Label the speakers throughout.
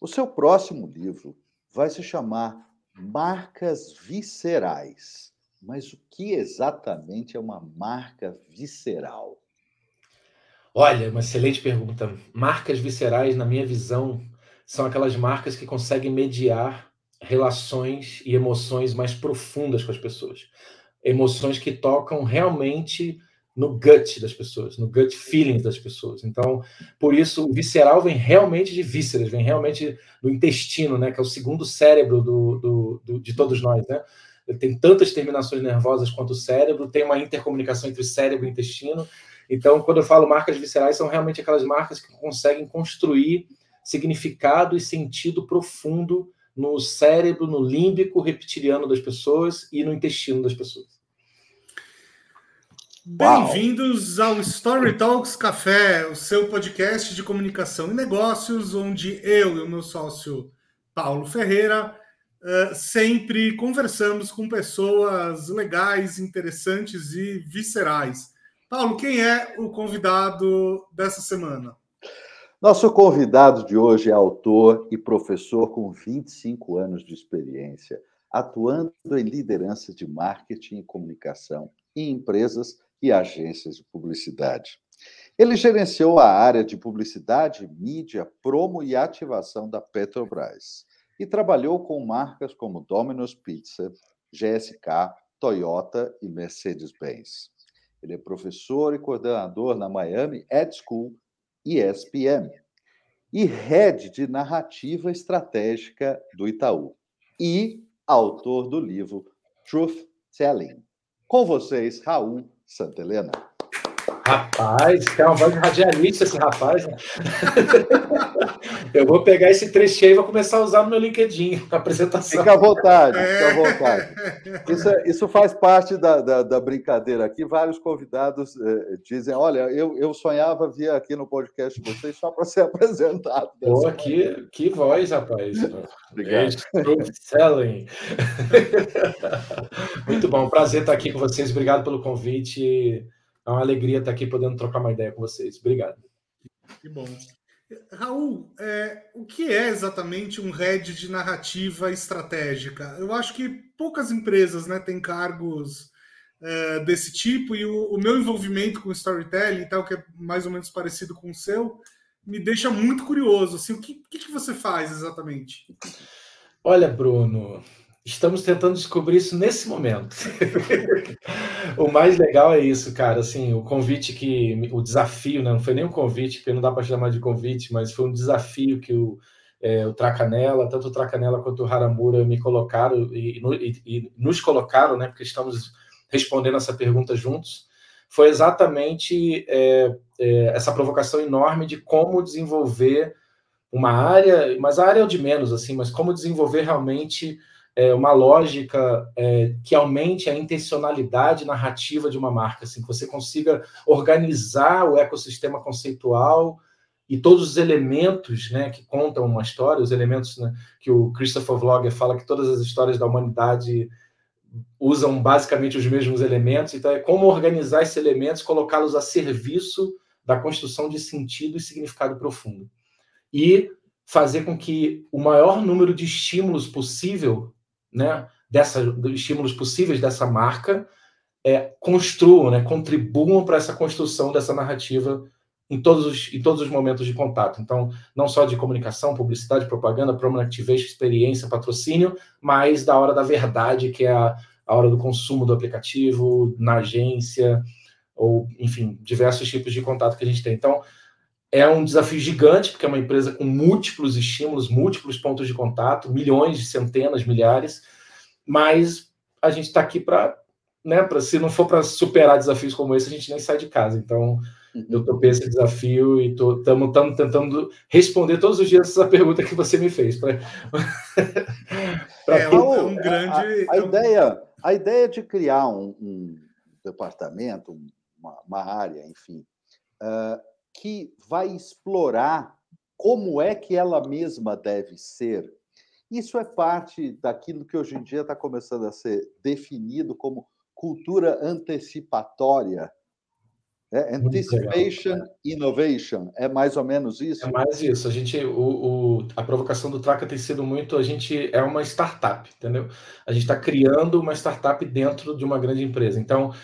Speaker 1: O seu próximo livro vai se chamar Marcas Viscerais. Mas o que exatamente é uma marca visceral?
Speaker 2: Olha, uma excelente pergunta. Marcas viscerais, na minha visão, são aquelas marcas que conseguem mediar relações e emoções mais profundas com as pessoas. Emoções que tocam realmente no gut das pessoas, no gut feeling das pessoas. Então, por isso, o visceral vem realmente de vísceras, vem realmente do intestino, né, que é o segundo cérebro do, do, do de todos nós, né? Tem tantas terminações nervosas quanto o cérebro, tem uma intercomunicação entre cérebro e intestino. Então, quando eu falo marcas viscerais, são realmente aquelas marcas que conseguem construir significado e sentido profundo no cérebro, no límbico reptiliano das pessoas e no intestino das pessoas.
Speaker 3: Bem-vindos ao Story Talks Café, o seu podcast de comunicação e negócios, onde eu e o meu sócio Paulo Ferreira uh, sempre conversamos com pessoas legais, interessantes e viscerais. Paulo, quem é o convidado dessa semana?
Speaker 1: Nosso convidado de hoje é autor e professor com 25 anos de experiência, atuando em liderança de marketing e comunicação em empresas e agências de publicidade. Ele gerenciou a área de publicidade, mídia, promo e ativação da Petrobras e trabalhou com marcas como Domino's Pizza, GSK, Toyota e Mercedes-Benz. Ele é professor e coordenador na Miami Ed School e ESPM e head de narrativa estratégica do Itaú e autor do livro Truth Telling. Com vocês, Raul Santa Helena.
Speaker 2: Rapaz, é uma voz de radialista esse rapaz. Né? eu vou pegar esse trechinho e vou começar a usar no meu LinkedIn, na apresentação.
Speaker 1: Fica à vontade, fica à vontade. Isso, é, isso faz parte da, da, da, brincadeira aqui. Vários convidados eh, dizem: olha, eu, eu sonhava vir aqui no podcast de vocês só para ser apresentado.
Speaker 2: Pô, que, que voz, rapaz. Obrigado. Selling. Muito bom, prazer estar aqui com vocês. Obrigado pelo convite. É uma alegria estar aqui podendo trocar uma ideia com vocês. Obrigado.
Speaker 3: Que bom. Raul, é, o que é exatamente um head de narrativa estratégica? Eu acho que poucas empresas né, têm cargos é, desse tipo e o, o, meu envolvimento com storytelling, tal, que é mais ou menos parecido com o seu, me deixa muito curioso. Assim, o que, que você faz exatamente?
Speaker 2: Olha, Bruno, Estamos tentando descobrir isso nesse momento. o mais legal é isso, cara. Assim, o convite que. O desafio, né? não foi nem um convite, porque não dá para chamar de convite, mas foi um desafio que o, é, o Tracanela, tanto o Tracanela quanto o Haramura me colocaram e, e, e nos colocaram, né? Porque estamos respondendo essa pergunta juntos. Foi exatamente é, é, essa provocação enorme de como desenvolver uma área, mas a área é o de menos, assim, mas como desenvolver realmente é, uma lógica é, que aumente a intencionalidade narrativa de uma marca, assim, que você consiga organizar o ecossistema conceitual e todos os elementos né, que contam uma história, os elementos né, que o Christopher Vlogger fala que todas as histórias da humanidade usam basicamente os mesmos elementos, então é como organizar esses elementos, colocá-los a serviço da construção de sentido e significado profundo. E fazer com que o maior número de estímulos possível né, estímulos possíveis dessa marca é, construam, né, contribuam para essa construção dessa narrativa em todos, os, em todos os momentos de contato. Então, não só de comunicação, publicidade, propaganda, promo activation, experiência, patrocínio, mas da hora da verdade, que é a, a hora do consumo do aplicativo, na agência, ou, enfim, diversos tipos de contato que a gente tem. Então, é um desafio gigante, porque é uma empresa com múltiplos estímulos, múltiplos pontos de contato, milhões, centenas, milhares, mas a gente está aqui para, né, pra, se não for para superar desafios como esse, a gente nem sai de casa. Então, uhum. eu topei esse desafio e estamos tentando responder todos os dias essa pergunta que você me fez. Pra...
Speaker 1: é, um, um grande... A, a, ideia, a ideia de criar um, um departamento, uma, uma, área, enfim, uh, que vai explorar como é que ela mesma deve ser. Isso é parte daquilo que hoje em dia está começando a ser definido como cultura antecipatória. É, anticipation Innovation, é mais ou menos isso?
Speaker 2: É mais isso. A gente, o, o, a provocação do Traca tem sido muito, a gente é uma startup, entendeu? A gente está criando uma startup dentro de uma grande empresa. Então,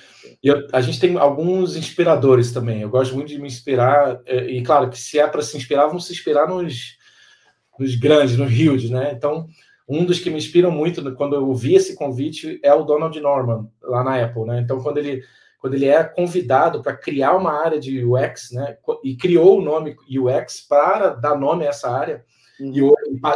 Speaker 2: eu, a gente tem alguns inspiradores também. Eu gosto muito de me inspirar, é, e claro que se é para se inspirar, vamos se inspirar nos, nos grandes, nos huge, né? Então, um dos que me inspiram muito quando eu vi esse convite é o Donald Norman, lá na Apple, né? Então, quando ele quando ele é convidado para criar uma área de UX, né, e criou o nome UX para dar nome a essa área, uhum.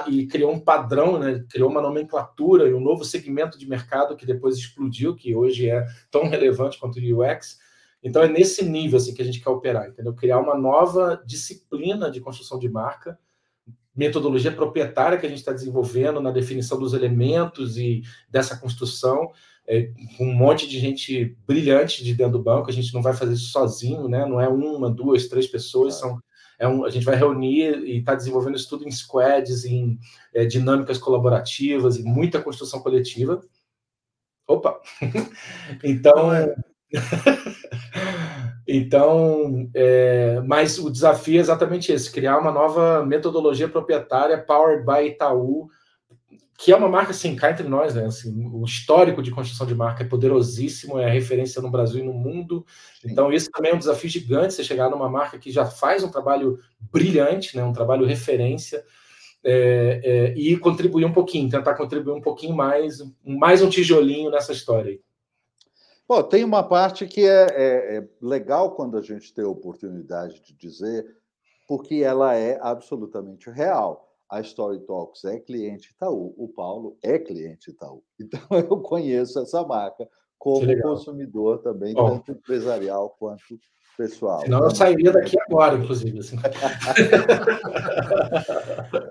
Speaker 2: e, e, criou um padrão, né, criou uma nomenclatura e um novo segmento de mercado que depois explodiu, que hoje é tão relevante quanto o UX. Então é nesse nível assim que a gente quer operar, entendeu? Criar uma nova disciplina de construção de marca, metodologia proprietária que a gente está desenvolvendo na definição dos elementos e dessa construção é, com um monte de gente brilhante de dentro do banco. A gente não vai fazer isso sozinho, né? Não é uma, duas, três pessoas. São, é um, a gente vai reunir e está desenvolvendo isso tudo em squads, em é, dinâmicas colaborativas, e muita construção coletiva. Opa! então. É. então, é, mas o desafio é exatamente esse: criar uma nova metodologia proprietária powered by Itaú que é uma marca, assim, cá entre nós, né? Assim, o histórico de construção de marca é poderosíssimo, é referência no Brasil e no mundo. Então, isso também é um desafio gigante, você chegar numa marca que já faz um trabalho brilhante, né? um trabalho referência, é, é, e contribuir um pouquinho, tentar contribuir um pouquinho mais, mais um tijolinho nessa história aí.
Speaker 1: Bom, tem uma parte que é, é, é legal quando a gente tem a oportunidade de dizer, porque ela é absolutamente real a Story Talks é cliente Itaú, o Paulo é cliente Itaú. Então eu conheço essa marca como consumidor também, Bom. tanto empresarial quanto pessoal.
Speaker 2: Senão eu sairia daqui agora, inclusive. Assim.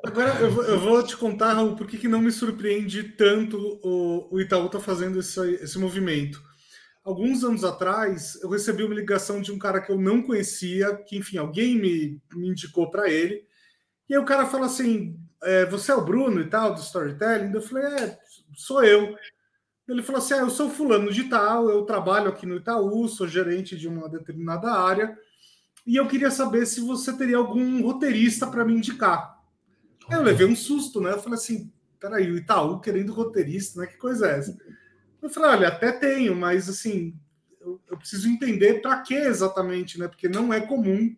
Speaker 3: agora eu vou, eu vou, te contar, Raul, por que, não me surpreende tanto o, o Itaú está fazendo esse, esse movimento. Alguns anos atrás, eu recebi uma ligação de um cara que eu não conhecia, que, enfim, alguém me, me indicou para ele e aí o cara fala assim: é, você é o Bruno e tal, do storytelling? Eu falei, é, sou eu. Ele falou assim: ah, eu sou fulano de tal, eu trabalho aqui no Itaú, sou gerente de uma determinada área, e eu queria saber se você teria algum roteirista para me indicar. Aí eu levei um susto, né? Eu falei assim: peraí, o Itaú querendo roteirista, né? Que coisa é essa? Eu falei: olha, até tenho, mas assim, eu, eu preciso entender para que exatamente, né? Porque não é comum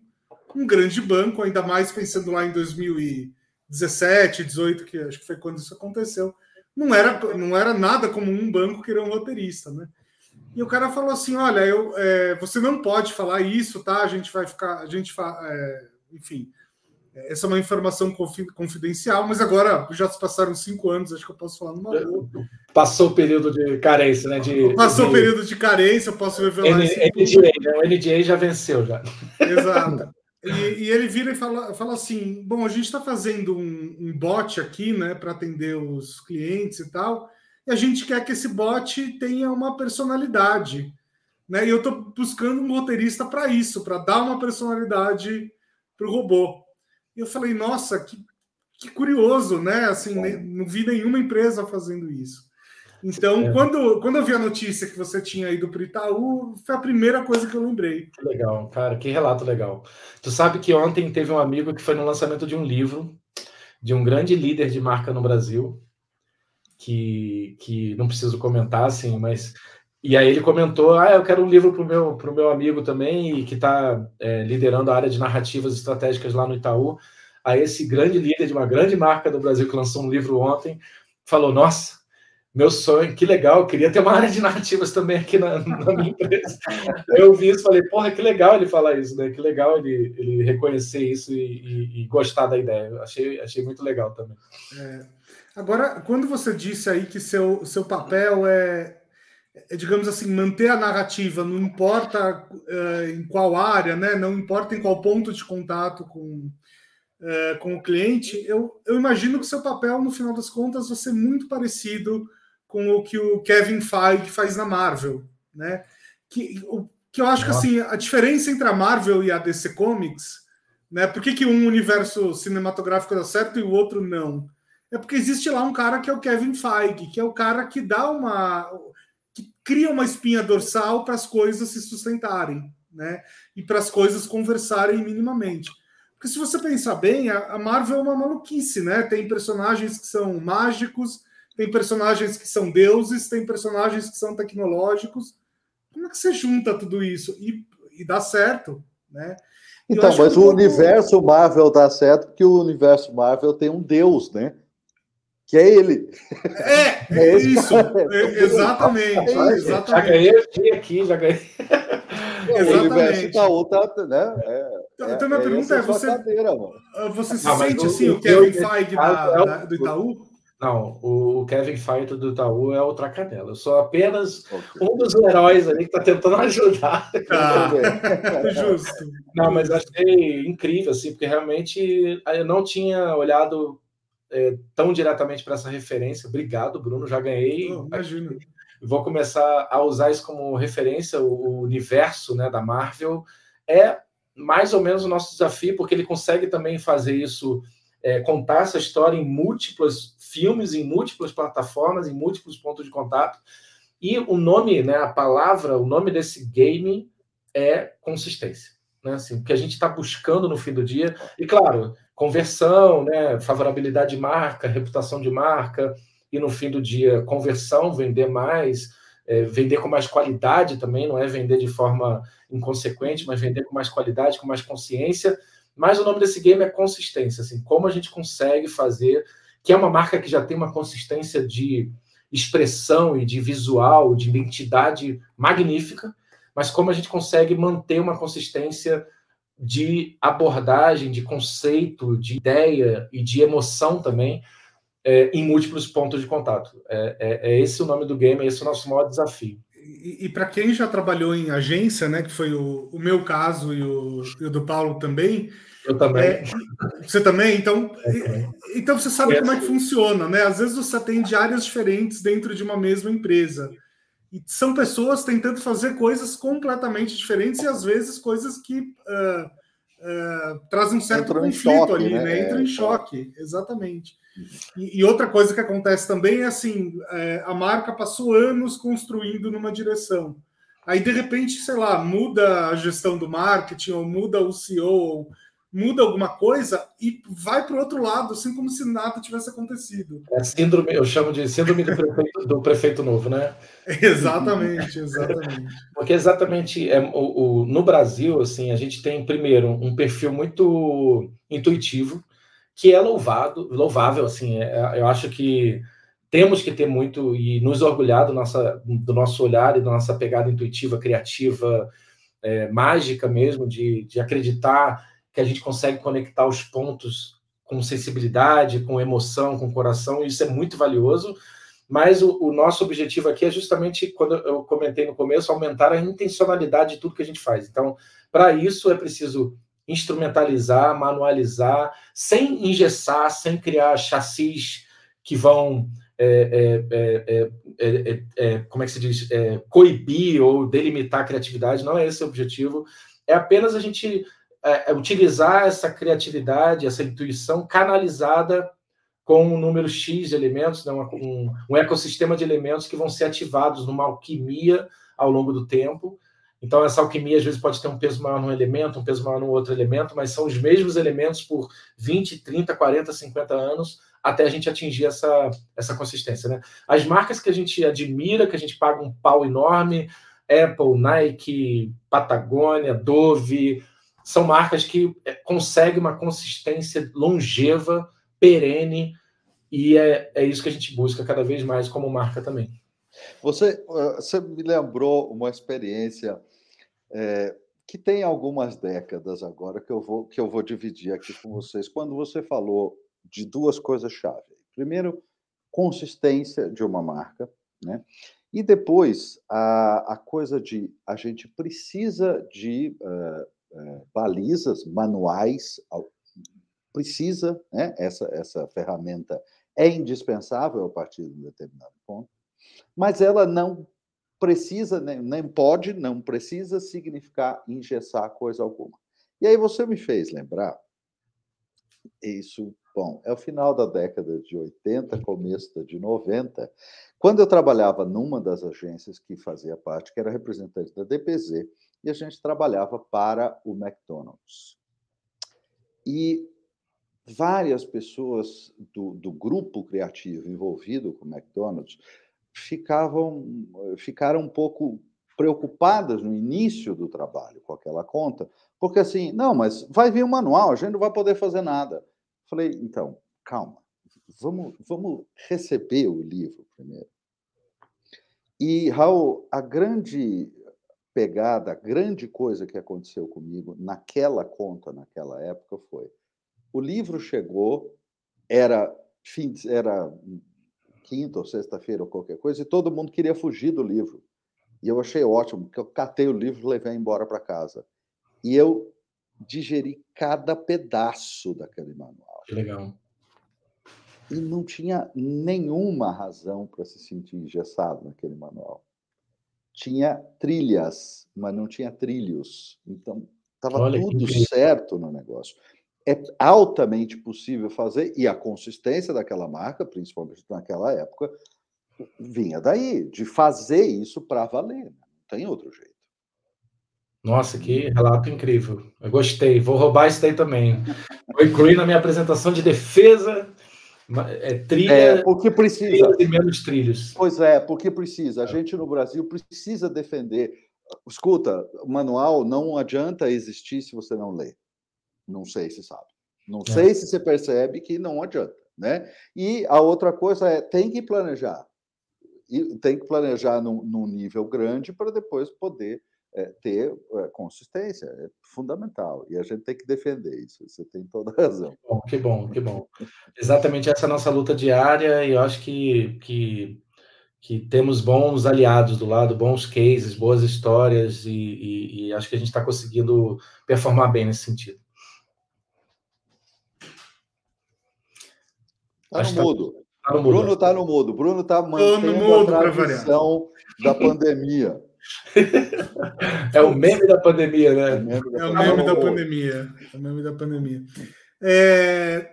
Speaker 3: um grande banco, ainda mais pensando lá em 2017, 18, que acho que foi quando isso aconteceu. Não era, não era nada como um banco querer um roteirista, né? E o cara falou assim: olha, eu, é, você não pode falar isso, tá? A gente vai ficar, a gente, é, enfim, essa é uma informação confidencial, mas agora já se passaram cinco anos, acho que eu posso falar numa boa.
Speaker 2: Passou o período de carência, né? De,
Speaker 3: Passou de... o período de carência, eu posso revelar
Speaker 2: N, NDA, né? O NDA já venceu já.
Speaker 3: Exato. E, e, ele vira e fala, fala assim: bom, a gente está fazendo um, um, bot aqui, né, para atender os clientes e tal, e a gente quer que esse bot tenha uma personalidade, né? E eu estou buscando um roteirista para isso, para dar uma personalidade para o robô. E eu falei: nossa, que, que curioso, né? Assim, não vi nenhuma empresa fazendo isso. Então, é. quando, quando eu vi a notícia que você tinha ido para o Itaú, foi a primeira coisa que eu lembrei.
Speaker 2: Que legal, cara, que relato legal. Tu sabe que ontem teve um amigo que foi no lançamento de um livro de um grande líder de marca no Brasil, que, que não preciso comentar, assim, mas. E aí ele comentou: ah, eu quero um livro para o meu, pro meu amigo também, que está é, liderando a área de narrativas estratégicas lá no Itaú. Aí esse grande líder de uma grande marca do Brasil que lançou um livro ontem falou: Nossa, meu sonho, que legal, queria ter uma área de narrativas também aqui na, na minha empresa. eu vi isso falei, porra, que legal ele falar isso, né? Que legal ele, ele reconhecer isso e, e, e gostar da ideia. Eu achei, achei muito legal também.
Speaker 3: É. Agora, quando você disse aí que seu, seu papel é, é digamos assim, manter a narrativa, não importa uh, em qual área, né? Não importa em qual ponto de contato com, uh, com o cliente, eu, eu imagino que seu papel, no final das contas, vai ser muito parecido com o que o Kevin Feige faz na Marvel, né? Que, o, que eu acho que assim, a diferença entre a Marvel e a DC Comics, né? Por que, que um universo cinematográfico dá certo e o outro não? É porque existe lá um cara que é o Kevin Feige, que é o cara que dá uma. que cria uma espinha dorsal para as coisas se sustentarem. né? E para as coisas conversarem minimamente. Porque se você pensar bem, a Marvel é uma maluquice, né? Tem personagens que são mágicos, tem personagens que são deuses, tem personagens que são tecnológicos. Como é que você junta tudo isso? E, e dá certo, né?
Speaker 1: Então, mas o universo Marvel dá certo porque o universo Marvel tem um deus, né? Que é ele.
Speaker 3: É, é isso. É, exatamente. É exatamente.
Speaker 2: Já ganhei aqui, já ganhei.
Speaker 1: O universo da outra, né?
Speaker 3: É, então, então minha é, pergunta é: você, cadeira, você se sente assim, o Kevin Feige da, da, do Itaú?
Speaker 2: Não, o Kevin Feige do Itaú é outra canela. Eu sou apenas okay. um dos heróis ali que está tentando ajudar.
Speaker 3: Ah, justo.
Speaker 2: Não, mas achei incrível, assim, porque realmente eu não tinha olhado é, tão diretamente para essa referência. Obrigado, Bruno, já ganhei.
Speaker 3: Oh, imagina.
Speaker 2: Vou começar a usar isso como referência. O universo né, da Marvel é mais ou menos o nosso desafio, porque ele consegue também fazer isso é, contar essa história em múltiplos filmes, em múltiplas plataformas, em múltiplos pontos de contato. E o nome, né, a palavra, o nome desse game é consistência. Né? Assim, o que a gente está buscando no fim do dia. E, claro, conversão, né, favorabilidade de marca, reputação de marca, e no fim do dia, conversão, vender mais, é, vender com mais qualidade também, não é vender de forma inconsequente, mas vender com mais qualidade, com mais consciência mas o nome desse game é consistência, assim, como a gente consegue fazer, que é uma marca que já tem uma consistência de expressão e de visual, de identidade magnífica, mas como a gente consegue manter uma consistência de abordagem, de conceito, de ideia e de emoção também é, em múltiplos pontos de contato. É, é, é, esse o nome do game, é esse o nosso maior desafio.
Speaker 3: E, e para quem já trabalhou em agência, né, que foi o, o meu caso e o, e o, do Paulo também.
Speaker 2: Eu também. É,
Speaker 3: você também? Então, é, então você sabe como é que funciona, né? Às vezes você tem áreas diferentes dentro de uma mesma empresa. E são pessoas tentando fazer coisas completamente diferentes e às vezes coisas que uh, uh, trazem um certo Entrou conflito choque, ali, né? né? Entra em é, choque, exatamente. E, e, outra coisa que acontece também é assim: é, a marca passou anos construindo numa direção. Aí, de repente, sei lá, muda a gestão do marketing, ou muda o CEO, ou muda alguma coisa e vai para o outro lado, assim como se nada tivesse acontecido.
Speaker 2: É síndrome, eu chamo de síndrome do prefeito, do prefeito novo, né?
Speaker 3: exatamente, exatamente.
Speaker 2: Porque exatamente é, o, o, no Brasil, assim, a gente tem primeiro um perfil muito intuitivo que é louvado, louvável, assim, é, eu acho que temos que ter muito e nos orgulhar do, nossa, do nosso olhar e da nossa pegada intuitiva, criativa, é, mágica mesmo, de, de acreditar que a gente consegue conectar os pontos com sensibilidade, com emoção, com coração, e isso é muito valioso. Mas o, o, nosso objetivo aqui é justamente, quando eu comentei no começo, aumentar a intencionalidade de tudo que a gente faz. Então, para isso é preciso instrumentalizar, manualizar, sem engessar, sem criar chassis que vão, é, é, é, como é que se diz, coibir ou delimitar a criatividade. Não é esse o objetivo. É apenas a gente utilizar essa criatividade, essa intuição canalizada com um número X de elementos, né, um, um ecossistema de elementos que vão ser ativados numa alquimia ao longo do tempo então, essa alquimia às vezes pode ter um peso maior num elemento, um peso maior no outro elemento, mas são os mesmos elementos por 20, 30, 40, 50 anos até a gente atingir essa, essa consistência. Né? As marcas que a gente admira, que a gente paga um pau enorme, Apple, Nike, Patagônia, Dove, são marcas que é, conseguem uma consistência longeva, perene, e é, é isso que a gente busca cada vez mais como marca também.
Speaker 1: Você, você me lembrou uma experiência é, que tem algumas décadas agora que eu vou que eu vou dividir aqui com vocês. Quando você falou de duas coisas chave, primeiro consistência de uma marca, né? E depois a, a coisa de a gente precisa de uh, balizas manuais, precisa, né? Essa essa ferramenta é indispensável a partir de um determinado ponto, mas ela não precisa, nem, nem pode, não precisa significar engessar coisa alguma. E aí você me fez lembrar, isso, bom, é o final da década de 80, começo da de 90, quando eu trabalhava numa das agências que fazia parte, que era representante da DPZ, e a gente trabalhava para o McDonald's. E várias pessoas do, do grupo criativo envolvido com o McDonald's ficavam, ficaram um pouco preocupadas no início do trabalho com aquela conta, porque assim, não, mas vai vir o um manual, a gente não vai poder fazer nada. Falei, então, calma, vamos, vamos receber o livro primeiro. E, Raul, a grande pegada, a grande coisa que aconteceu comigo naquela conta, naquela época, foi: o livro chegou, era fim, era quinta ou sexta-feira ou qualquer coisa, e todo mundo queria fugir do livro. E eu achei ótimo, porque eu catei o livro e levei embora para casa. E eu digeri cada pedaço daquele manual.
Speaker 2: Que legal.
Speaker 1: E não tinha nenhuma razão para se sentir engessado naquele manual. Tinha trilhas, mas não tinha trilhos. Então, estava tudo certo no negócio. É altamente possível fazer, e a consistência daquela marca, principalmente naquela época, vinha daí, de fazer isso para valer. Né? Não tem outro jeito.
Speaker 2: Nossa, que relato incrível. Eu gostei. Vou roubar isso daí também. Vou incluir na minha apresentação de defesa. É, trilha é,
Speaker 1: porque precisa
Speaker 2: e menos trilhos.
Speaker 1: Pois é, porque precisa. A gente no Brasil precisa defender. Escuta, o manual não adianta existir se você não lê. Não sei se sabe. Não é. sei se você percebe que não adianta, né? E a outra coisa é tem que planejar e tem que planejar num, num nível grande para depois poder é, ter é, consistência, é fundamental. E a gente tem que defender isso, você tem toda a razão.
Speaker 2: Que bom, que bom. Que bom. Exatamente essa é a nossa luta diária, e eu acho que, que, que temos bons aliados do lado, bons cases, boas histórias, e, e, e acho que a gente está conseguindo performar bem nesse sentido.
Speaker 1: Está no mudo. Tá no Bruno está no mudo. Bruno está mantendo mudo, a tradição da pandemia.
Speaker 2: É o meme da pandemia, né?
Speaker 3: É o meme da pandemia. É o meme da pandemia. É,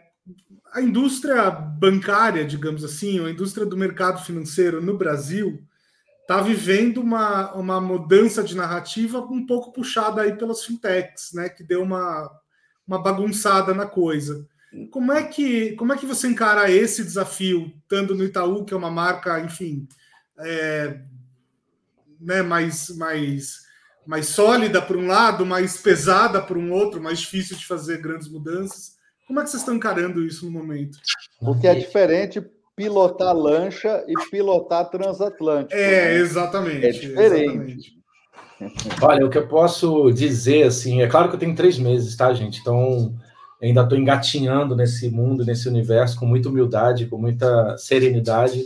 Speaker 3: a indústria bancária, digamos assim, a indústria do mercado financeiro no Brasil está vivendo uma, uma mudança de narrativa um pouco puxada aí pelas fintechs, né? Que deu uma, uma bagunçada na coisa. Como é que como é que você encara esse desafio, estando no Itaú, que é uma marca, enfim, é, né, mais, mais, mais sólida por um lado, mais pesada por um outro, mais difícil de fazer grandes mudanças? Como é que vocês estão encarando isso no momento?
Speaker 1: Porque é diferente pilotar lancha e pilotar transatlântico.
Speaker 3: É, né? exatamente.
Speaker 1: É diferente. Exatamente.
Speaker 2: Olha, o que eu posso dizer, assim, é claro que eu tenho três meses, tá, gente? Então, ainda estou engatinhando nesse mundo, nesse universo, com muita humildade, com muita serenidade.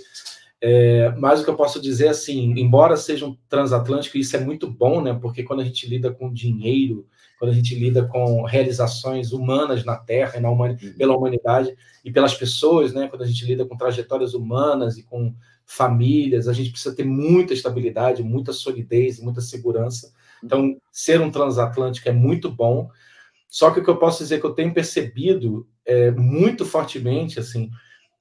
Speaker 2: É, mas o que eu posso dizer, assim, embora seja um transatlântico, isso é muito bom, né? Porque quando a gente lida com dinheiro, quando a gente lida com realizações humanas na Terra e na humani uhum. pela humanidade e pelas pessoas, né? Quando a gente lida com trajetórias humanas e com famílias, a gente precisa ter muita estabilidade, muita solidez, muita segurança. Então, ser um transatlântico é muito bom. Só que o que eu posso dizer que eu tenho percebido é, muito fortemente, assim,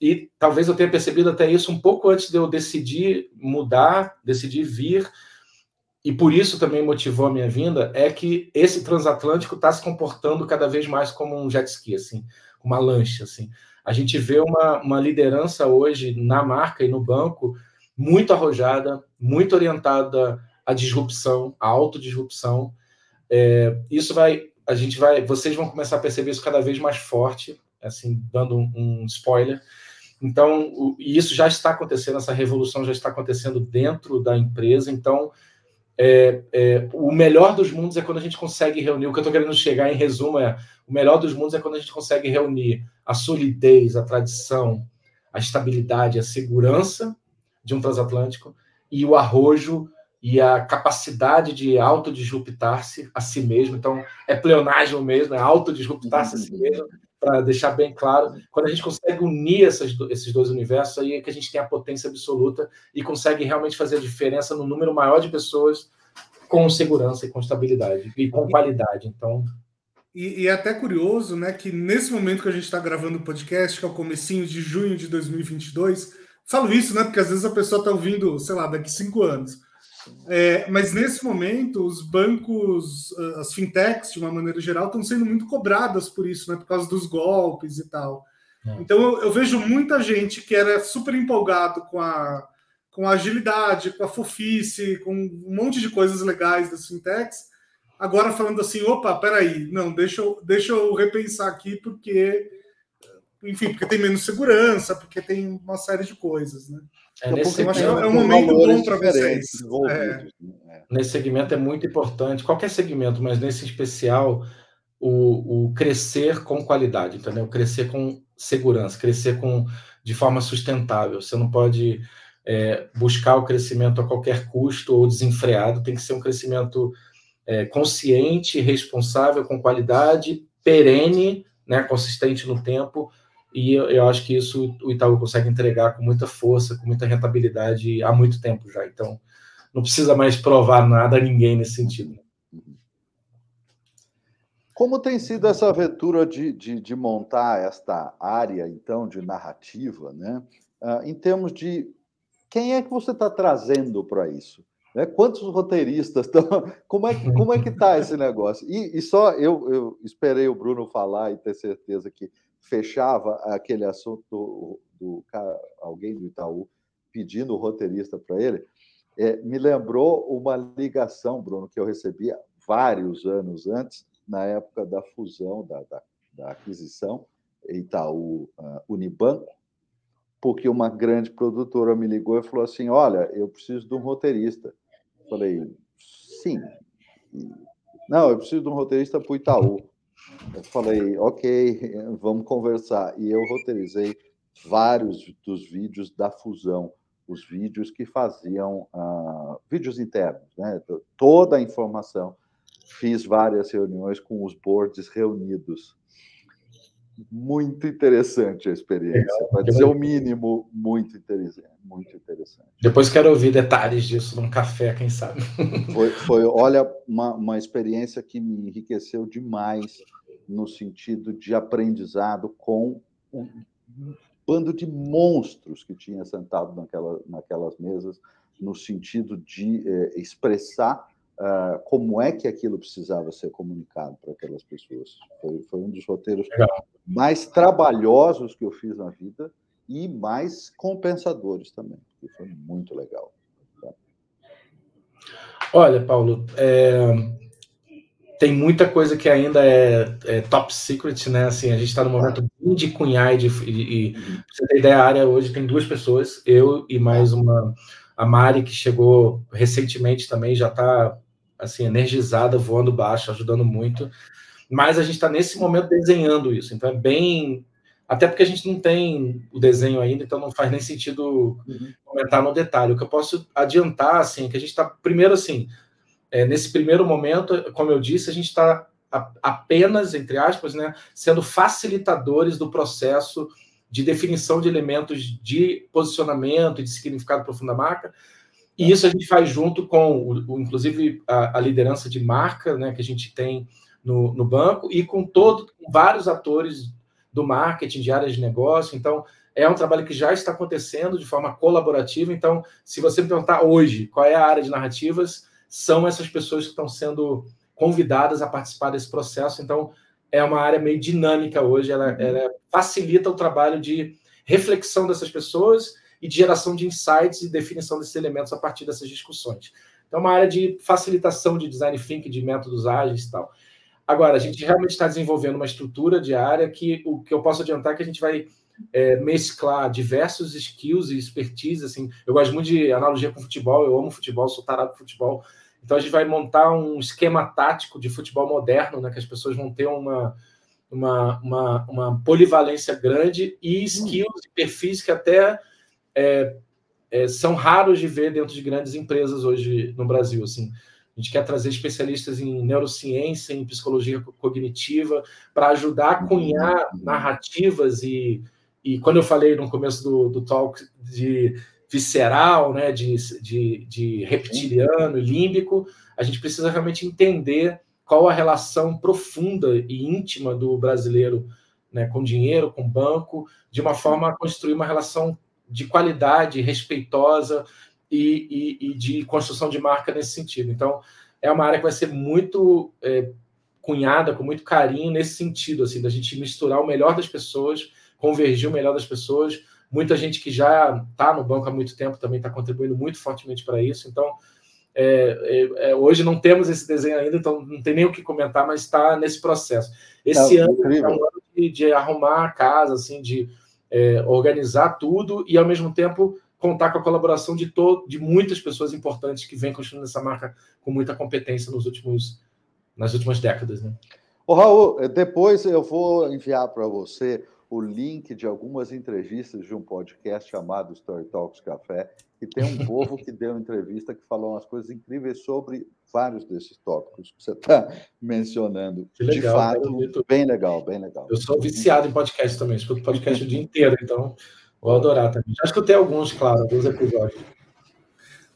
Speaker 2: e talvez eu tenha percebido até isso um pouco antes de eu decidir mudar, decidir vir, e por isso também motivou a minha vinda, é que esse transatlântico está se comportando cada vez mais como um jet ski, assim, uma lancha, assim. A gente vê uma, uma liderança hoje na marca e no banco muito arrojada, muito orientada à disrupção, à autodisrupção. É, isso vai a gente vai, vocês vão começar a perceber isso cada vez mais forte, assim, dando um, um spoiler. Então, o, e isso já está acontecendo, essa revolução já está acontecendo dentro da empresa. Então, é, é, o melhor dos mundos é quando a gente consegue reunir. O que eu estou querendo chegar em resumo é: o melhor dos mundos é quando a gente consegue reunir a solidez, a tradição, a estabilidade, a segurança de um transatlântico e o arrojo e a capacidade de autodisruptar-se a si mesmo. Então, é pleonagem mesmo, é autodisruptar-se a si mesmo, para deixar bem claro. Quando a gente consegue unir essas, esses dois universos, aí é que a gente tem a potência absoluta e consegue realmente fazer a diferença no número maior de pessoas com segurança e com estabilidade e com qualidade. Então.
Speaker 3: E, e é até curioso, né, que nesse momento que a gente está gravando o podcast, que é o comecinho de junho de 2022, falo isso, né, porque às vezes a pessoa está ouvindo, sei lá, daqui cinco anos É, mas nesse momento, os bancos, as fintechs, de uma maneira geral, estão sendo muito cobradas por isso, né? Por causa dos golpes e tal. É. Então eu, eu, vejo muita gente que era super empolgado com a, com a agilidade, com a fofice, com um monte de coisas legais das fintechs, agora falando assim, opa, peraí, não, deixa eu, deixa eu repensar aqui, porque enfim, porque tem menos segurança, porque tem uma série de coisas, né?
Speaker 2: É, nesse que é um momento bom para vocês. É. Né? Nesse segmento é muito importante, qualquer segmento, mas nesse especial, o, o, crescer com qualidade, entendeu? Crescer com segurança, crescer com de forma sustentável. Você não pode é, buscar o crescimento a qualquer custo ou desenfreado, tem que ser um crescimento é, consciente, responsável, com qualidade, perene, né, consistente no tempo, e eu, eu, acho que isso o Itaú consegue entregar com muita força, com muita rentabilidade há muito tempo já. Então, não precisa mais provar nada a ninguém nesse sentido.
Speaker 1: Como tem sido essa aventura de, de, de montar esta área, então, de narrativa, né? Uh, em termos de quem é que você está trazendo para isso? Né? Quantos roteiristas estão. Como é, como é que está esse negócio? E, e só eu, eu esperei o Bruno falar e ter certeza que fechava aquele assunto do, do alguém do Itaú pedindo o roteirista para ele, é, me lembrou uma ligação, Bruno, que eu recebia vários anos antes, na época da fusão, da, da, da aquisição Itaú uh, Unibanco, porque uma grande produtora me ligou e falou assim: Olha, eu preciso de um roteirista. Falei, sim. Não, eu preciso de um roteirista para o Itaú. Eu falei, ok, vamos conversar. E eu roteirizei vários dos vídeos da fusão, os vídeos que faziam uh, vídeos internos, né? toda a informação. Fiz várias reuniões com os boards reunidos. Muito interessante a experiência, para dizer o mínimo, muito interessante, muito interessante.
Speaker 2: Depois quero ouvir detalhes disso num café, quem sabe.
Speaker 1: Foi, foi olha, uma, uma experiência que me enriqueceu demais no sentido de aprendizado com um bando de monstros que tinha sentado naquela, naquelas mesas, no sentido de eh, expressar uh, como é que aquilo precisava ser comunicado para aquelas pessoas. Foi, foi um dos roteiros Legal. mais trabalhosos que eu fiz na vida e mais compensadores também, que foi muito legal.
Speaker 2: Olha, Paulo, é, tem muita coisa que ainda é, é, top secret, né? Assim, a gente está no momento bem de cunhar e, de, e, e pra você ter ideia, a área hoje tem duas pessoas, eu e mais uma, a Mari, que chegou recentemente também, já está assim, energizada, voando baixo, ajudando muito. Mas a gente está nesse momento desenhando isso, então é bem. Até porque a gente não tem o desenho ainda, então não faz nem sentido uhum. comentar no detalhe. O que eu posso adiantar, assim, é que a gente está, primeiro, assim, é, nesse primeiro momento, como eu disse, a gente está apenas, entre aspas, né, sendo facilitadores do processo de definição de elementos de posicionamento e de significado profundo da marca. E isso a gente faz junto com, o, o inclusive, a, a, liderança de marca né, que a gente tem no, no banco e com, todo, com vários atores do marketing, de áreas de negócio. Então, é um trabalho que já está acontecendo de forma colaborativa. Então, se você me perguntar hoje qual é a área de narrativas, são essas pessoas que estão sendo convidadas a participar desse processo. Então, é uma área meio dinâmica hoje, ela, uhum. ela facilita o trabalho de reflexão dessas pessoas e de geração de insights e definição desses elementos a partir dessas discussões. Então, é uma área de facilitação de design thinking, de métodos ágeis e tal. Agora, a gente realmente está desenvolvendo uma estrutura de área que o que eu posso adiantar é que a gente vai é, mesclar diversos skills e expertise. Assim, eu gosto muito de analogia com futebol, eu amo futebol, sou tarado por futebol. Então a gente vai montar um esquema tático de futebol moderno, né, que as pessoas vão ter uma, uma, uma, uma polivalência grande e skills e perfis que até é, é, são raros de ver dentro de grandes empresas hoje no Brasil. Assim. A gente quer trazer especialistas em neurociência, em psicologia cognitiva, para ajudar a cunhar narrativas e, e quando eu falei no começo do, do talk de visceral, né, de, de, de reptiliano e límbico, a gente precisa realmente entender qual a relação profunda e íntima do brasileiro né, com dinheiro, com banco, de uma forma a construir uma relação de qualidade, respeitosa e, e, e, de construção de marca nesse sentido. Então, é uma área que vai ser muito é, cunhada, com muito carinho nesse sentido, assim, da gente misturar o melhor das pessoas, convergir o melhor das pessoas. Muita gente que já está no banco há muito tempo também está contribuindo muito fortemente para isso. Então, é, é, é, hoje não temos esse desenho ainda, então não tem nem o que comentar, mas está nesse processo. Esse ano é um ano de, de, arrumar a casa, assim, de é, organizar tudo e ao mesmo tempo contar com a colaboração de, de muitas pessoas importantes que vêm construindo essa marca com muita competência nos últimos, nas últimas décadas. Né?
Speaker 1: Ô, Raul, depois eu vou enviar para você o link de algumas entrevistas de um podcast chamado Story Talks Café, que tem um povo que deu entrevista que falou umas coisas incríveis sobre vários desses tópicos que você está mencionando. Legal, de fato, bem legal, bem legal.
Speaker 2: Eu sou viciado em podcast também, escuto podcast o dia inteiro, então vou adorar também. Já escutei alguns, claro, alguns episódios.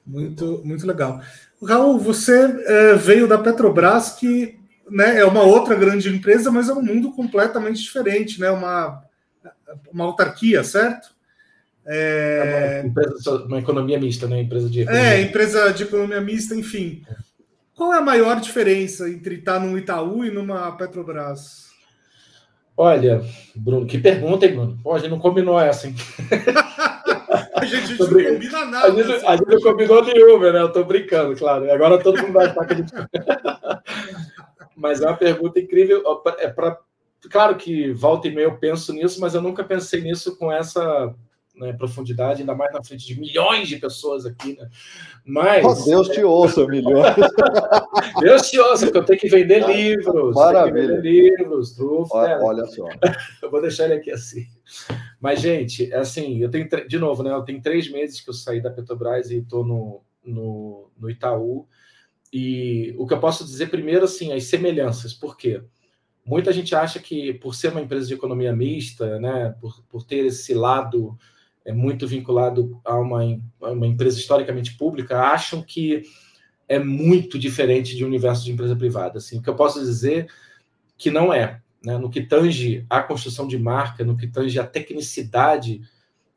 Speaker 3: Muito, muito legal. Raul, você é, veio da Petrobras, que né, é uma outra grande empresa, mas é um mundo completamente diferente, né? Uma, uma autarquia, certo?
Speaker 2: É... é uma, uma, economia mista, né? Empresa de
Speaker 3: economia. É, empresa de economia mista, enfim. Qual é a maior diferença entre estar num Itaú e numa Petrobras?
Speaker 2: Olha, Bruno, que pergunta, hein, Bruno? Pô, a gente não combinou essa, hein?
Speaker 3: a gente não combina nada.
Speaker 2: A gente, assim. a gente não combinou nenhuma, né? Eu tô brincando, claro. Agora todo mundo vai estar que a gente... Mas é uma pergunta incrível. É para claro que volta e meia eu penso nisso, mas eu nunca pensei nisso com essa né, profundidade, ainda mais na frente de milhões de pessoas aqui, né? Mas.
Speaker 1: Oh, Deus te ouça, milhões.
Speaker 2: Deus te ouça, porque eu tenho que vender livros.
Speaker 1: Maravilha.
Speaker 2: Vender livros, trufo,
Speaker 1: olha, né? olha só.
Speaker 2: eu vou deixar ele aqui assim. Mas, gente, é assim, eu tenho, de novo, né? Eu tenho três meses que eu saí da Petrobras e estou no, no, no Itaú. E o que eu posso dizer primeiro, assim, as semelhanças. Por quê? Muita gente acha que, por ser uma empresa de economia mista, né, por, por ter esse lado é, muito vinculado a uma, a uma empresa historicamente pública, acham que é muito diferente de um universo de empresa privada. Assim, o que eu posso dizer que não é. Né? No que tange a construção de marca, no que tange a tecnicidade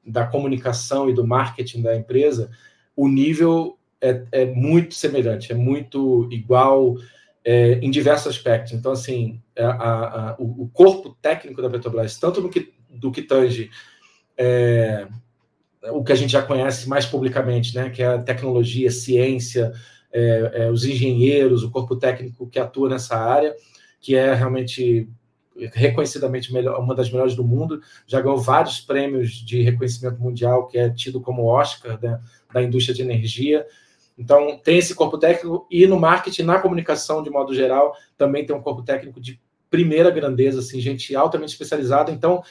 Speaker 2: da comunicação e do marketing da empresa, o nível é, é muito semelhante, é muito igual é, em diversos aspectos. Então, assim, a, a, o, o, corpo técnico da Petrobras, tanto no que, do que tange é, o que a gente já conhece mais publicamente, né, que é a tecnologia, a ciência, é, é, os engenheiros, o corpo técnico que atua nessa área, que é realmente reconhecidamente melhor, uma das melhores do mundo, já ganhou vários prêmios de reconhecimento mundial, que é tido como Oscar né, da indústria de energia. Então, tem esse corpo técnico e no marketing, na comunicação, de modo geral, também tem um corpo técnico de primeira grandeza, assim, gente altamente especializada. Então,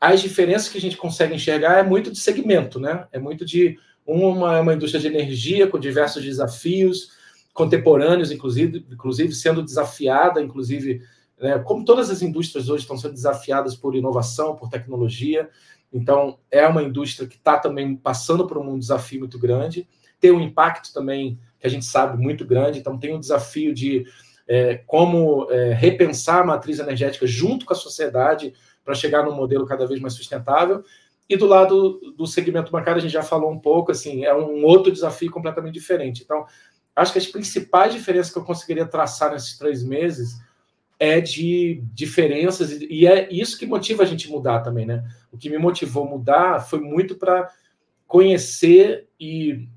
Speaker 2: as diferenças que a gente consegue enxergar é muito de segmento, né? É muito de uma, uma indústria de energia com diversos desafios contemporâneos, inclusive, inclusive sendo desafiada, inclusive, né, como todas as indústrias hoje estão sendo desafiadas por inovação, por tecnologia. Então, é uma indústria que está também passando por um desafio muito grande tem um impacto também que a gente sabe muito grande, então tem um desafio de é, como é, repensar a matriz energética junto com a sociedade para chegar num modelo cada vez mais sustentável. E do lado do segmento bancário, a gente já falou um pouco, assim, é um outro desafio completamente diferente. Então, acho que as principais diferenças que eu conseguiria traçar nesses três meses é de diferenças, e é isso que motiva a gente mudar também, né? O que me motivou mudar foi muito para conhecer e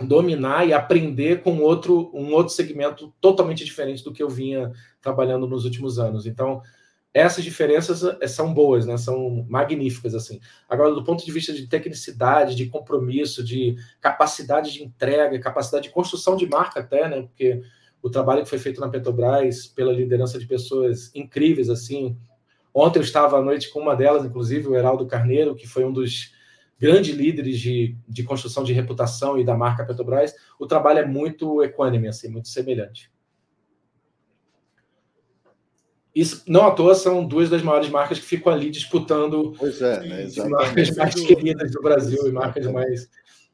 Speaker 2: dominar e aprender com outro um outro segmento totalmente diferente do que eu vinha trabalhando nos últimos anos. Então, essas diferenças eh, são boas, né? São magníficas assim. Agora, do ponto de vista de tecnicidade, de compromisso, de capacidade de entrega, capacidade de construção de marca até, né? Porque o trabalho que foi feito na Petrobras pela liderança de pessoas incríveis assim. Ontem eu estava à noite com uma delas, inclusive o Heraldo Carneiro, que foi um dos grandes líderes de, de construção de reputação e da marca Petrobras, o trabalho é muito equânime, assim, muito semelhante. Isso, não à toa, são duas das maiores marcas que ficam ali disputando
Speaker 1: pois é, né,
Speaker 2: marcas mais queridas do Brasil e marcas mais.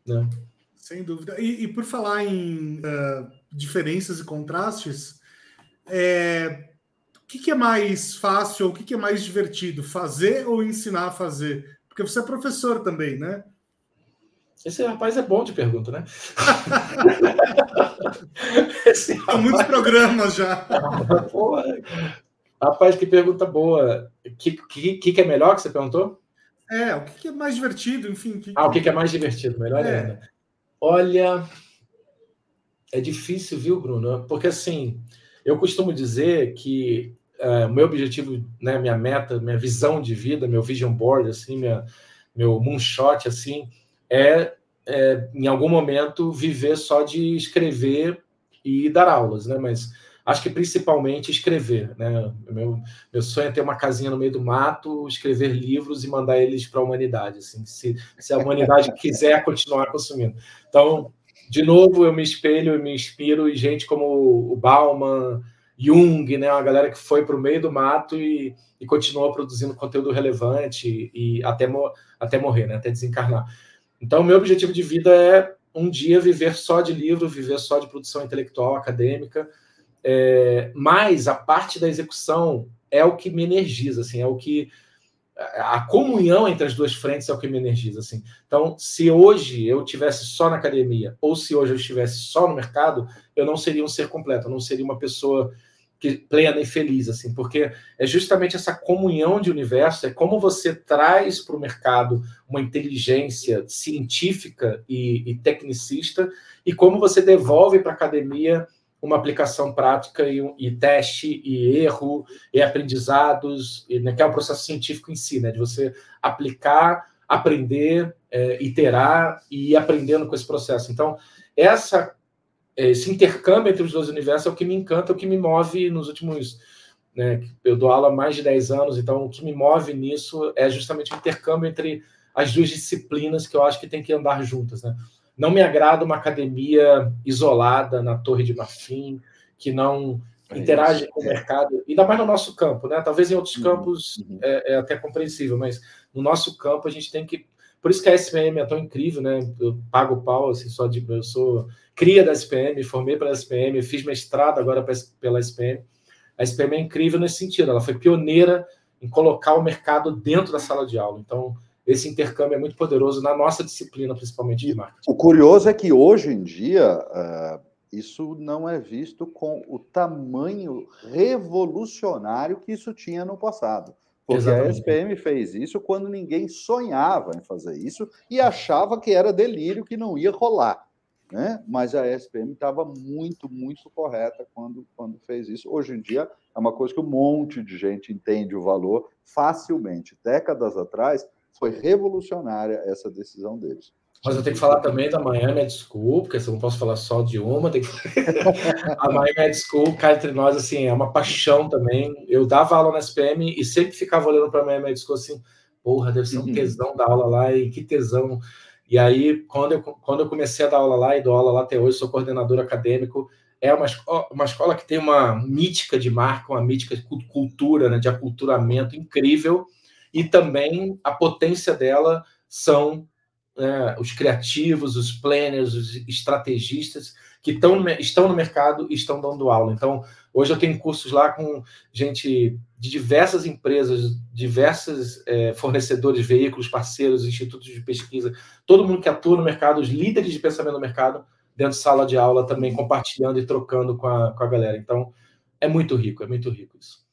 Speaker 2: Né?
Speaker 3: Sem dúvida. E, e por falar em uh, diferenças e contrastes, é, o que, que, é mais fácil ou o que, que é mais divertido? Fazer ou ensinar a fazer? Porque você é professor também, né?
Speaker 2: Esse rapaz é bom de pergunta, né?
Speaker 3: Esse rapaz... Há muitos programas já.
Speaker 2: Rapaz, que pergunta boa. O que, que, que é melhor que você perguntou?
Speaker 3: É, o que é mais divertido, enfim.
Speaker 2: Que, ah, o que é mais divertido, melhor é. ainda. Olha, é difícil, viu, Bruno? Porque assim, eu costumo dizer que uh, meu objetivo, né, minha meta, minha visão de vida, meu vision board, assim, minha, meu moonshot, assim, é, é, em algum momento viver só de escrever e dar aulas, né? Mas acho que principalmente escrever, né? Meu, meu sonho é ter uma casinha no meio do mato, escrever livros e mandar eles para a humanidade, assim, se, se a humanidade quiser continuar consumindo. Então, de novo, eu me espelho e me inspiro em gente como o Bauman, Jung, né? Uma galera que foi para o meio do mato e, e continuou produzindo conteúdo relevante e até, até morrer, né? Até desencarnar. Então, meu objetivo de vida é um dia viver só de livro, viver só de produção intelectual, acadêmica, é, mas a parte da execução é o que me energiza, assim, é o que a comunhão entre as duas frentes é o que me energiza, assim. Então, se hoje eu tivesse só na academia ou se hoje eu estivesse só no mercado, eu não seria um ser completo, eu não seria uma pessoa plena e feliz, assim, porque é justamente essa comunhão de universo, é como você traz para o mercado uma inteligência científica e, e tecnicista, e como você devolve para a academia uma aplicação prática e, e, teste e erro e aprendizados, e, né, que é o processo científico em si, né, de você aplicar, aprender, é, iterar e ir aprendendo com esse processo. Então, essa esse intercâmbio entre os dois universos é o que me encanta, é o que me move nos últimos. Né, eu dou aula há mais de 10 anos, então o que me move nisso é justamente o intercâmbio entre as duas disciplinas que eu acho que tem que andar juntas. Né? Não me agrada uma academia isolada na Torre de Marfim, que não é interage com o mercado, ainda mais no nosso campo, né? Talvez em outros uhum, campos uhum. É, é, até compreensível, mas no nosso campo a gente tem que. Por isso que a SPM é tão incrível, né? Eu pago pau, assim, só de. Eu sou cria da SPM, formei pela SPM, fiz mestrado agora pela SPM. A SPM é incrível nesse sentido, ela foi pioneira em colocar o mercado dentro da sala de aula. Então, esse intercâmbio é muito poderoso na nossa disciplina, principalmente de marketing.
Speaker 1: O curioso é que hoje em dia uh, isso não é visto com o tamanho revolucionário que isso tinha no passado. Porque Exatamente. a SPM fez isso quando ninguém sonhava em fazer isso e achava que era delírio, que não ia rolar né? mas a SPM estava muito, muito correta quando, quando fez isso. Hoje em dia, é uma coisa que um monte de gente entende o valor facilmente. Décadas atrás, foi revolucionária essa decisão deles.
Speaker 2: Mas eu tenho que falar também da Miami School, porque eu não posso falar só de uma. Tem que... a Miami School, cá entre nós, assim, é uma paixão também. Eu dava aula na SPM e sempre ficava olhando para a Miami School assim, porra, deve ser um uhum. tesão da aula lá, e que tesão e aí, quando eu, quando eu comecei a dar aula lá, e dou aula lá até hoje, sou coordenador acadêmico, é uma escola, uma escola que tem uma mítica de marca, uma mítica de cultura, né, de aculturamento incrível, e também a potência dela são é, os criativos, os planners, os estrategistas que tão, estão no mercado e estão dando aula. Então, hoje eu tenho cursos lá com gente de diversas empresas, diversos é, fornecedores, veículos, parceiros, institutos de pesquisa, todo mundo que atua no mercado, os líderes de pensamento no mercado, dentro de sala de aula também compartilhando e trocando com a, com a galera. Então, é muito rico, é muito rico isso.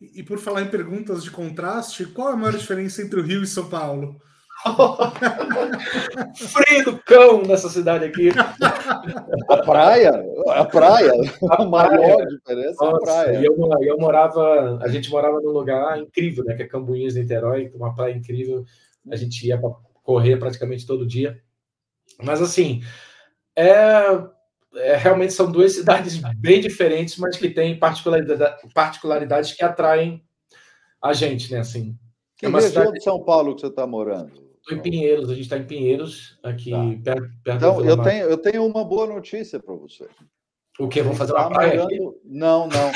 Speaker 3: E, por falar em perguntas de contraste, qual é a maior diferença entre o Rio e São Paulo?
Speaker 2: Frio do cão nessa cidade aqui.
Speaker 1: A praia, a praia, a, maior diferença
Speaker 2: é a praia. E eu, eu morava, a gente morava num lugar incrível, né? Que é Cambuinhos, Niterói, uma praia incrível. A gente ia para correr praticamente todo dia. Mas assim, é, é, realmente são duas cidades bem diferentes, mas que têm particularidade, particularidades que atraem a gente, né? Assim,
Speaker 1: que é região cidade... de São Paulo que você está morando?
Speaker 2: Estou em Pinheiros, a gente está em Pinheiros, aqui tá. perto,
Speaker 1: perto Então, eu tenho, eu tenho uma boa notícia para você.
Speaker 2: O que? Vão fazer uma praia morando...
Speaker 1: Não, não.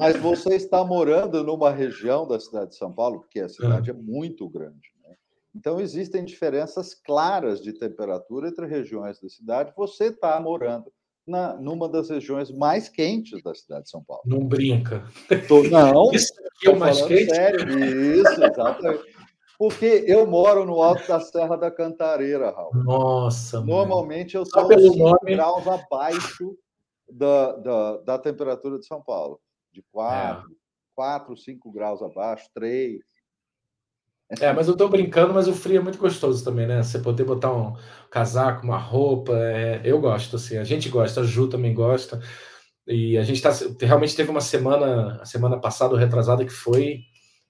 Speaker 1: Mas você está morando numa região da cidade de São Paulo, porque a cidade é, é muito grande. Né? Então, existem diferenças claras de temperatura entre regiões da cidade. Você está morando na, numa das regiões mais quentes da cidade de São Paulo.
Speaker 2: Não brinca.
Speaker 1: Tô, não.
Speaker 2: Isso aqui é o mais quente?
Speaker 1: Sério, isso, exatamente. Porque eu moro no alto da Serra da Cantareira, Raul.
Speaker 2: Nossa,
Speaker 1: Normalmente eu sou 5 nome... graus abaixo da, da, da, temperatura de São Paulo. De 4, é. 4, 5 graus abaixo, 3.
Speaker 2: É, mas eu estou brincando, mas o frio é muito gostoso também, né? Você poder botar um casaco, uma roupa, é... eu gosto, assim, a gente gosta, a Ju também gosta. E a gente tá, realmente teve uma semana, a semana passada, retrasada, que foi,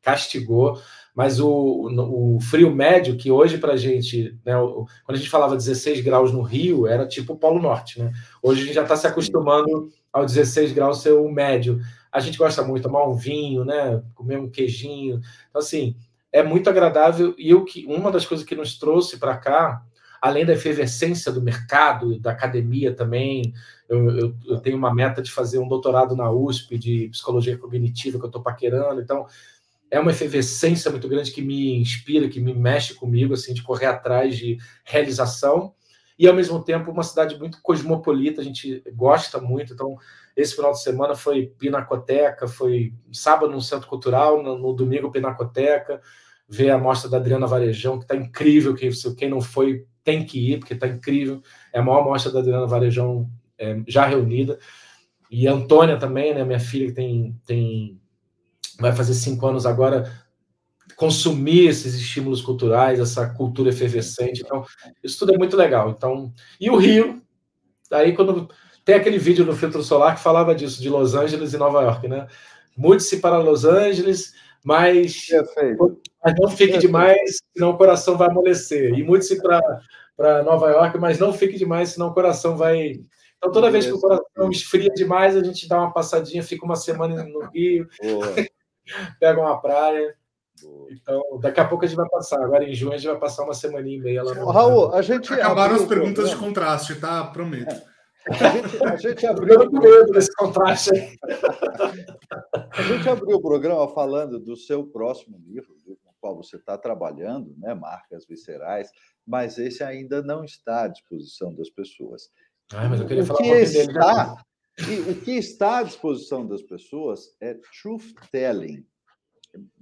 Speaker 2: castigou, mas o, o, frio médio, que hoje para a gente, né, quando a gente falava 16 graus no Rio, era tipo o Polo Norte, né? Hoje a gente já está se acostumando ao 16 graus ser o médio. A gente gosta muito de tomar um vinho, né? Comer um queijinho. Então, assim, é muito agradável. E o que, uma das coisas que nos trouxe para cá, além da efervescência do mercado, da academia também, eu, eu, eu, tenho uma meta de fazer um doutorado na USP de psicologia cognitiva que eu estou paquerando. Então, é uma efervescência muito grande que me inspira, que me mexe comigo, assim, de correr atrás de realização. E, ao mesmo tempo, uma cidade muito cosmopolita, a gente gosta muito. Então, esse final de semana foi Pinacoteca, foi sábado no Centro Cultural, no, no domingo Pinacoteca, ver a mostra da Adriana Varejão, que está incrível, que quem não foi tem que ir, porque está incrível. É a maior mostra da Adriana Varejão é, já reunida. E a Antônia também, né, minha filha, que tem, tem vai fazer cinco anos agora, consumir esses estímulos culturais, essa cultura efervescente. Então, isso tudo é muito legal. Então, e o Rio, aí quando tem aquele vídeo no filtro solar que falava disso, de Los Angeles e Nova York, né? Mude-se para Los Angeles, mas, mas não fique demais, senão o coração vai amolecer. E mude-se para Nova York, mas não fique demais, senão o coração vai. Então, toda vez que o coração esfria demais, a gente dá uma passadinha, fica uma semana no Rio. pega uma praia. Então, daqui a pouco a gente vai passar. Agora em junho a gente vai passar uma semana e meia lá no
Speaker 3: Raul, a gente acabaram as perguntas de contraste, tá? Prometo. É.
Speaker 1: A gente, a gente abriu
Speaker 2: medo desse contraste aí.
Speaker 1: A gente abriu o programa falando do seu próximo livro, com o qual você está trabalhando, né? Marcas Viscerais, mas esse ainda não está à disposição das pessoas.
Speaker 2: Ah, mas eu queria
Speaker 1: o
Speaker 2: falar
Speaker 1: que um está, e o que está à disposição das pessoas é truth telling.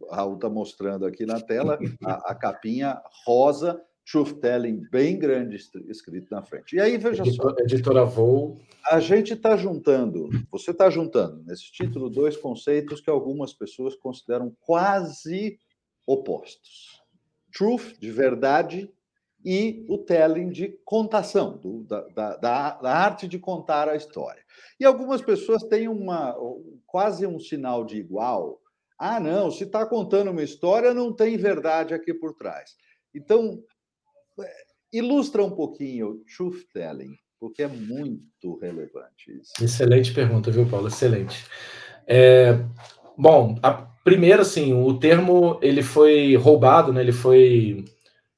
Speaker 1: Raul está mostrando aqui na tela a, a, capinha rosa, truth telling, bem grande escrito na frente. E aí, veja só.
Speaker 2: Editora Voo.
Speaker 1: A gente está juntando, você está juntando nesse título dois conceitos que algumas pessoas consideram quase opostos: truth, de verdade, e o telling de contação, do, da, da, da, arte de contar a história. E algumas pessoas têm uma quase um sinal de igual. Ah, não, se está contando uma história, não tem verdade aqui por trás. Então, é, ilustra um pouquinho o truth telling, porque é muito relevante isso.
Speaker 2: Excelente pergunta, viu, Paulo? Excelente. É, bom, a primeira, assim, o termo ele foi roubado, né? Ele foi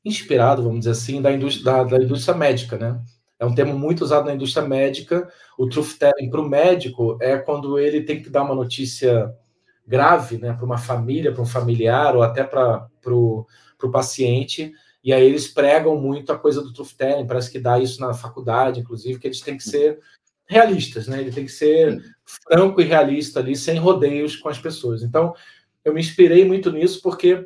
Speaker 2: inspirado, vamos dizer assim, da indústria, da, da indústria médica, né? É um termo muito usado na indústria médica. O truth telling para o médico é quando ele tem que dar uma notícia grave, né, para uma família, para um familiar ou até para o paciente. E aí eles pregam muito a coisa do truth telling. Parece que dá isso na faculdade, inclusive, que eles têm que ser realistas, né? Ele tem que ser franco e realista ali, sem rodeios com as pessoas. Então, eu me inspirei muito nisso porque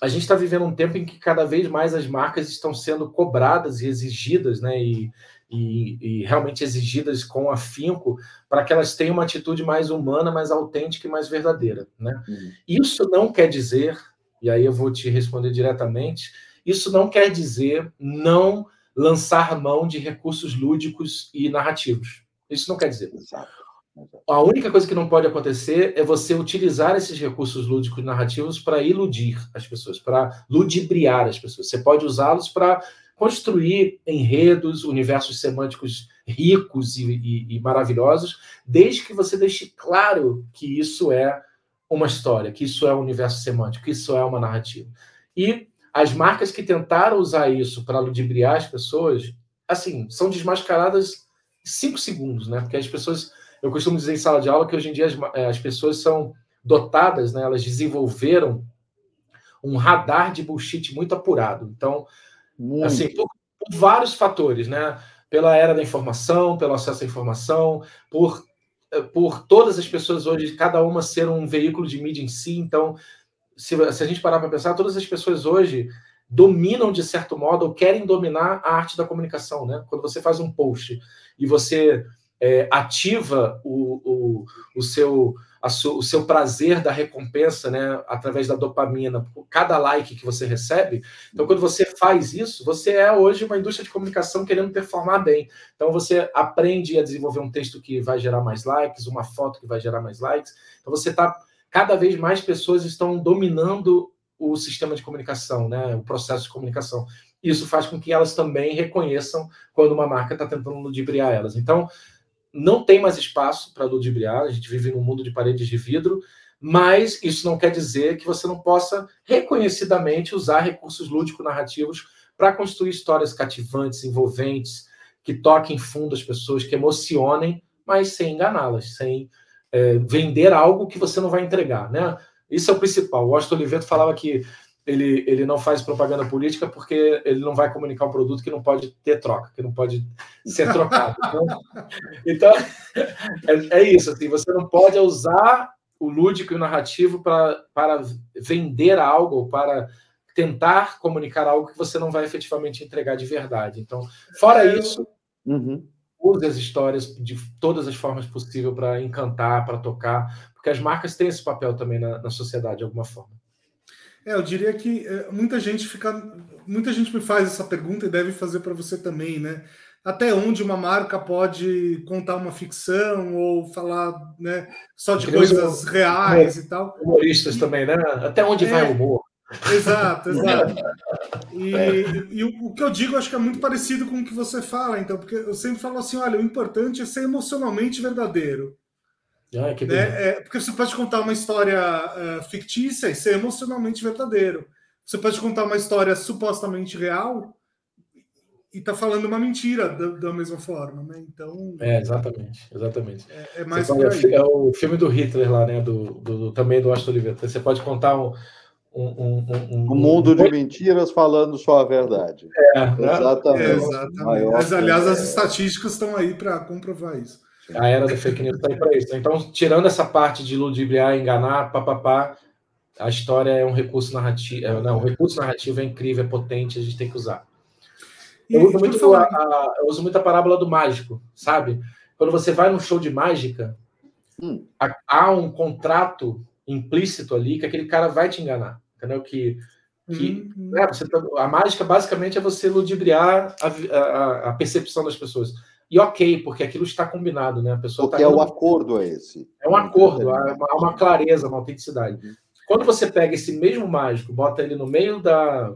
Speaker 2: a gente está vivendo um tempo em que cada vez mais as marcas estão sendo cobradas e exigidas, né? E, e, e realmente exigidas com afinco para que elas tenham uma atitude mais humana, mais autêntica e mais verdadeira, né? Uhum. Isso não quer dizer, e aí eu vou te responder diretamente, isso não quer dizer não lançar mão de recursos lúdicos e narrativos. Isso não quer dizer. Exato. A única coisa que não pode acontecer é você utilizar esses recursos lúdicos narrativos para iludir as pessoas, para ludibriar as pessoas. Você pode usá-los para construir enredos, universos semânticos ricos e, e, e, maravilhosos, desde que você deixe claro que isso é uma história, que isso é um universo semântico, que isso é uma narrativa. E as marcas que tentaram usar isso para ludibriar as pessoas, assim, são desmascaradas em cinco segundos, né? Porque as pessoas eu costumo dizer em sala de aula que hoje em dia as, eh, as pessoas são dotadas, né, elas desenvolveram um radar de bullshit muito apurado. Então, muito. assim, por, por, vários fatores, né? Pela era da informação, pelo acesso à informação, por, eh, por todas as pessoas hoje, cada uma ser um veículo de mídia em si. Então, se, se a gente parar para pensar, todas as pessoas hoje dominam de certo modo ou querem dominar a arte da comunicação, né? Quando você faz um post e você é, ativa o, o, o seu o seu prazer da recompensa, né, através da dopamina, por cada like que você recebe. Então, quando você faz isso, você é hoje uma indústria de comunicação querendo performar bem. Então, você aprende a desenvolver um texto que vai gerar mais likes, uma foto que vai gerar mais likes. Então, você está cada vez mais pessoas estão dominando o sistema de comunicação, né, o processo de comunicação. Isso faz com que elas também reconheçam quando uma marca está tentando ludibriar elas. Então, não tem mais espaço para ludibriar, a gente vive num mundo de paredes de vidro, mas isso não quer dizer que você não possa reconhecidamente usar recursos lúdico-narrativos para construir histórias cativantes, envolventes, que toquem fundo as pessoas, que emocionem, mas sem enganá-las, sem é, vender algo que você não vai entregar, né? Isso é o principal. O Washington Oliveto falava que ele, ele não faz propaganda política porque ele não vai comunicar um produto que não pode ter troca, que não pode ser trocado. Então, então é, é, isso. Assim, você não pode usar o lúdico e o narrativo para, para vender algo, para tentar comunicar algo que você não vai efetivamente entregar de verdade. Então, fora é, isso, uhum. use as histórias de todas as formas possíveis para encantar, para tocar, porque as marcas têm esse papel também na, na sociedade de alguma forma.
Speaker 3: É, eu diria que é, muita gente fica. Muita gente me faz essa pergunta e deve fazer para você também, né? Até onde uma marca pode contar uma ficção ou falar né, só de coisas reais e tal.
Speaker 2: Humoristas e, também, né? Até onde é, vai o humor?
Speaker 3: Exato, exato. E, e, o, o que eu digo acho que é muito parecido com o que você fala, então, porque eu sempre falo assim: olha, o importante é ser emocionalmente verdadeiro. Ah, né? é, porque você pode contar uma história uh, fictícia e ser emocionalmente verdadeiro. Você pode contar uma história supostamente real e tá falando uma mentira da, da mesma forma, né? Então.
Speaker 2: É, exatamente, exatamente. É, é mais pode, é o filme do Hitler lá, né? Do, do, do também do Astor Oliveira. Você pode contar um. Um, um,
Speaker 1: um, um mundo de mentiras falando só a verdade.
Speaker 3: É, exatamente. É, exatamente. Mas, aliás, as estatísticas estão aí para comprovar isso.
Speaker 2: A era da fake news está aí para isso. Então, tirando essa parte de ludibriar, enganar, papapá, a história é um recurso narrativo. É, não, o recurso narrativo é incrível, é potente, a gente tem que usar. Eu uso, muito a, a, eu uso muito a parábola do mágico, sabe? Quando você vai num show de mágica, hum. há um contrato implícito ali que aquele cara vai te enganar. Entendeu? Que, que hum. é, você, tá, a mágica basicamente é você ludibriar a, a, a percepção das pessoas. E ok, porque aquilo está combinado, né? A pessoa
Speaker 1: porque
Speaker 2: tá
Speaker 1: é o acordo é esse.
Speaker 2: É um acordo, há uma, uma, clareza, uma autenticidade. Uhum. Quando você pega esse mesmo mágico, bota ele no meio da.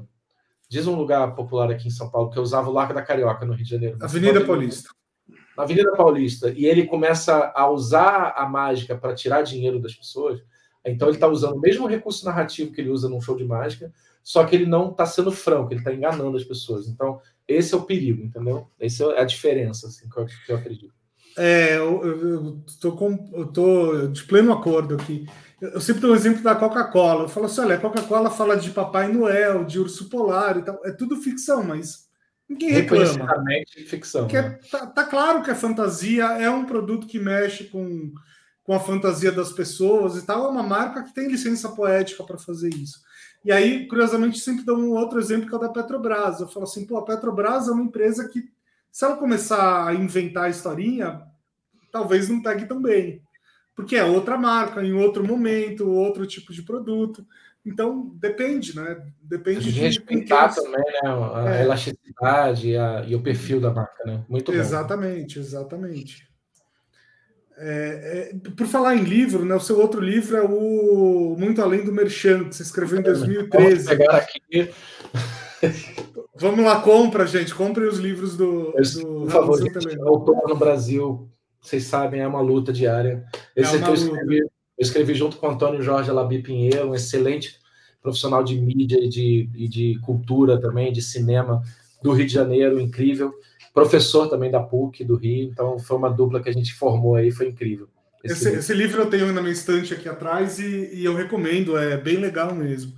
Speaker 2: Diz um lugar popular aqui em São Paulo, que eu usava o Largo da Carioca, no Rio de Janeiro.
Speaker 3: Avenida Paulista.
Speaker 2: Na Avenida Paulista. E ele começa a usar a mágica para tirar dinheiro das pessoas. Então ele está usando o mesmo recurso narrativo que ele usa num show de mágica, só que ele não está sendo franco, ele está enganando as pessoas. Então, esse é o perigo, entendeu? Essa é a diferença assim, que, eu, que eu acredito.
Speaker 3: É, eu, eu, tô com, eu tô de pleno acordo aqui. Eu sempre dou o um exemplo da Coca-Cola. Eu falo assim: olha, a Coca-Cola fala de Papai Noel, de urso polar e tal. É tudo ficção, mas ninguém reclama.
Speaker 2: ficção.
Speaker 3: É, né? tá, tá, claro que a fantasia é um produto que mexe com, com a fantasia das pessoas e tal. É uma marca que tem licença poética para fazer isso. E aí, curiosamente, sempre dou um outro exemplo que é o da Petrobras. Eu falo assim, pô, a Petrobras é uma empresa que, se ela começar a inventar a historinha, talvez não pegue tão bem. Porque é outra marca, em outro momento, outro tipo de produto. Então, depende, né? Depende
Speaker 2: de respeitar também né? a é. elasticidade a, e o perfil da marca, né?
Speaker 3: Muito exatamente, bom. Exatamente, exatamente. É, é, por falar em livro, né, o seu outro livro é o Muito Além do Merchan, que você escreveu em 2013. Vamos pegar aqui. Vamos lá, compra, gente. Compre os livros do.
Speaker 2: do por favor, gente, autor no Brasil, vocês sabem, é uma luta diária. Esse é aqui eu escrevi, eu escrevi junto com o Antônio Jorge Labi Pinheiro, um excelente profissional de mídia e de, e de cultura também, de cinema do Rio de Janeiro, incrível professor também da PUC do Rio, então foi uma dupla que a gente formou aí, foi incrível.
Speaker 3: Esse, esse, livro. esse livro eu tenho na minha estante aqui atrás e, e, eu recomendo, é bem legal mesmo.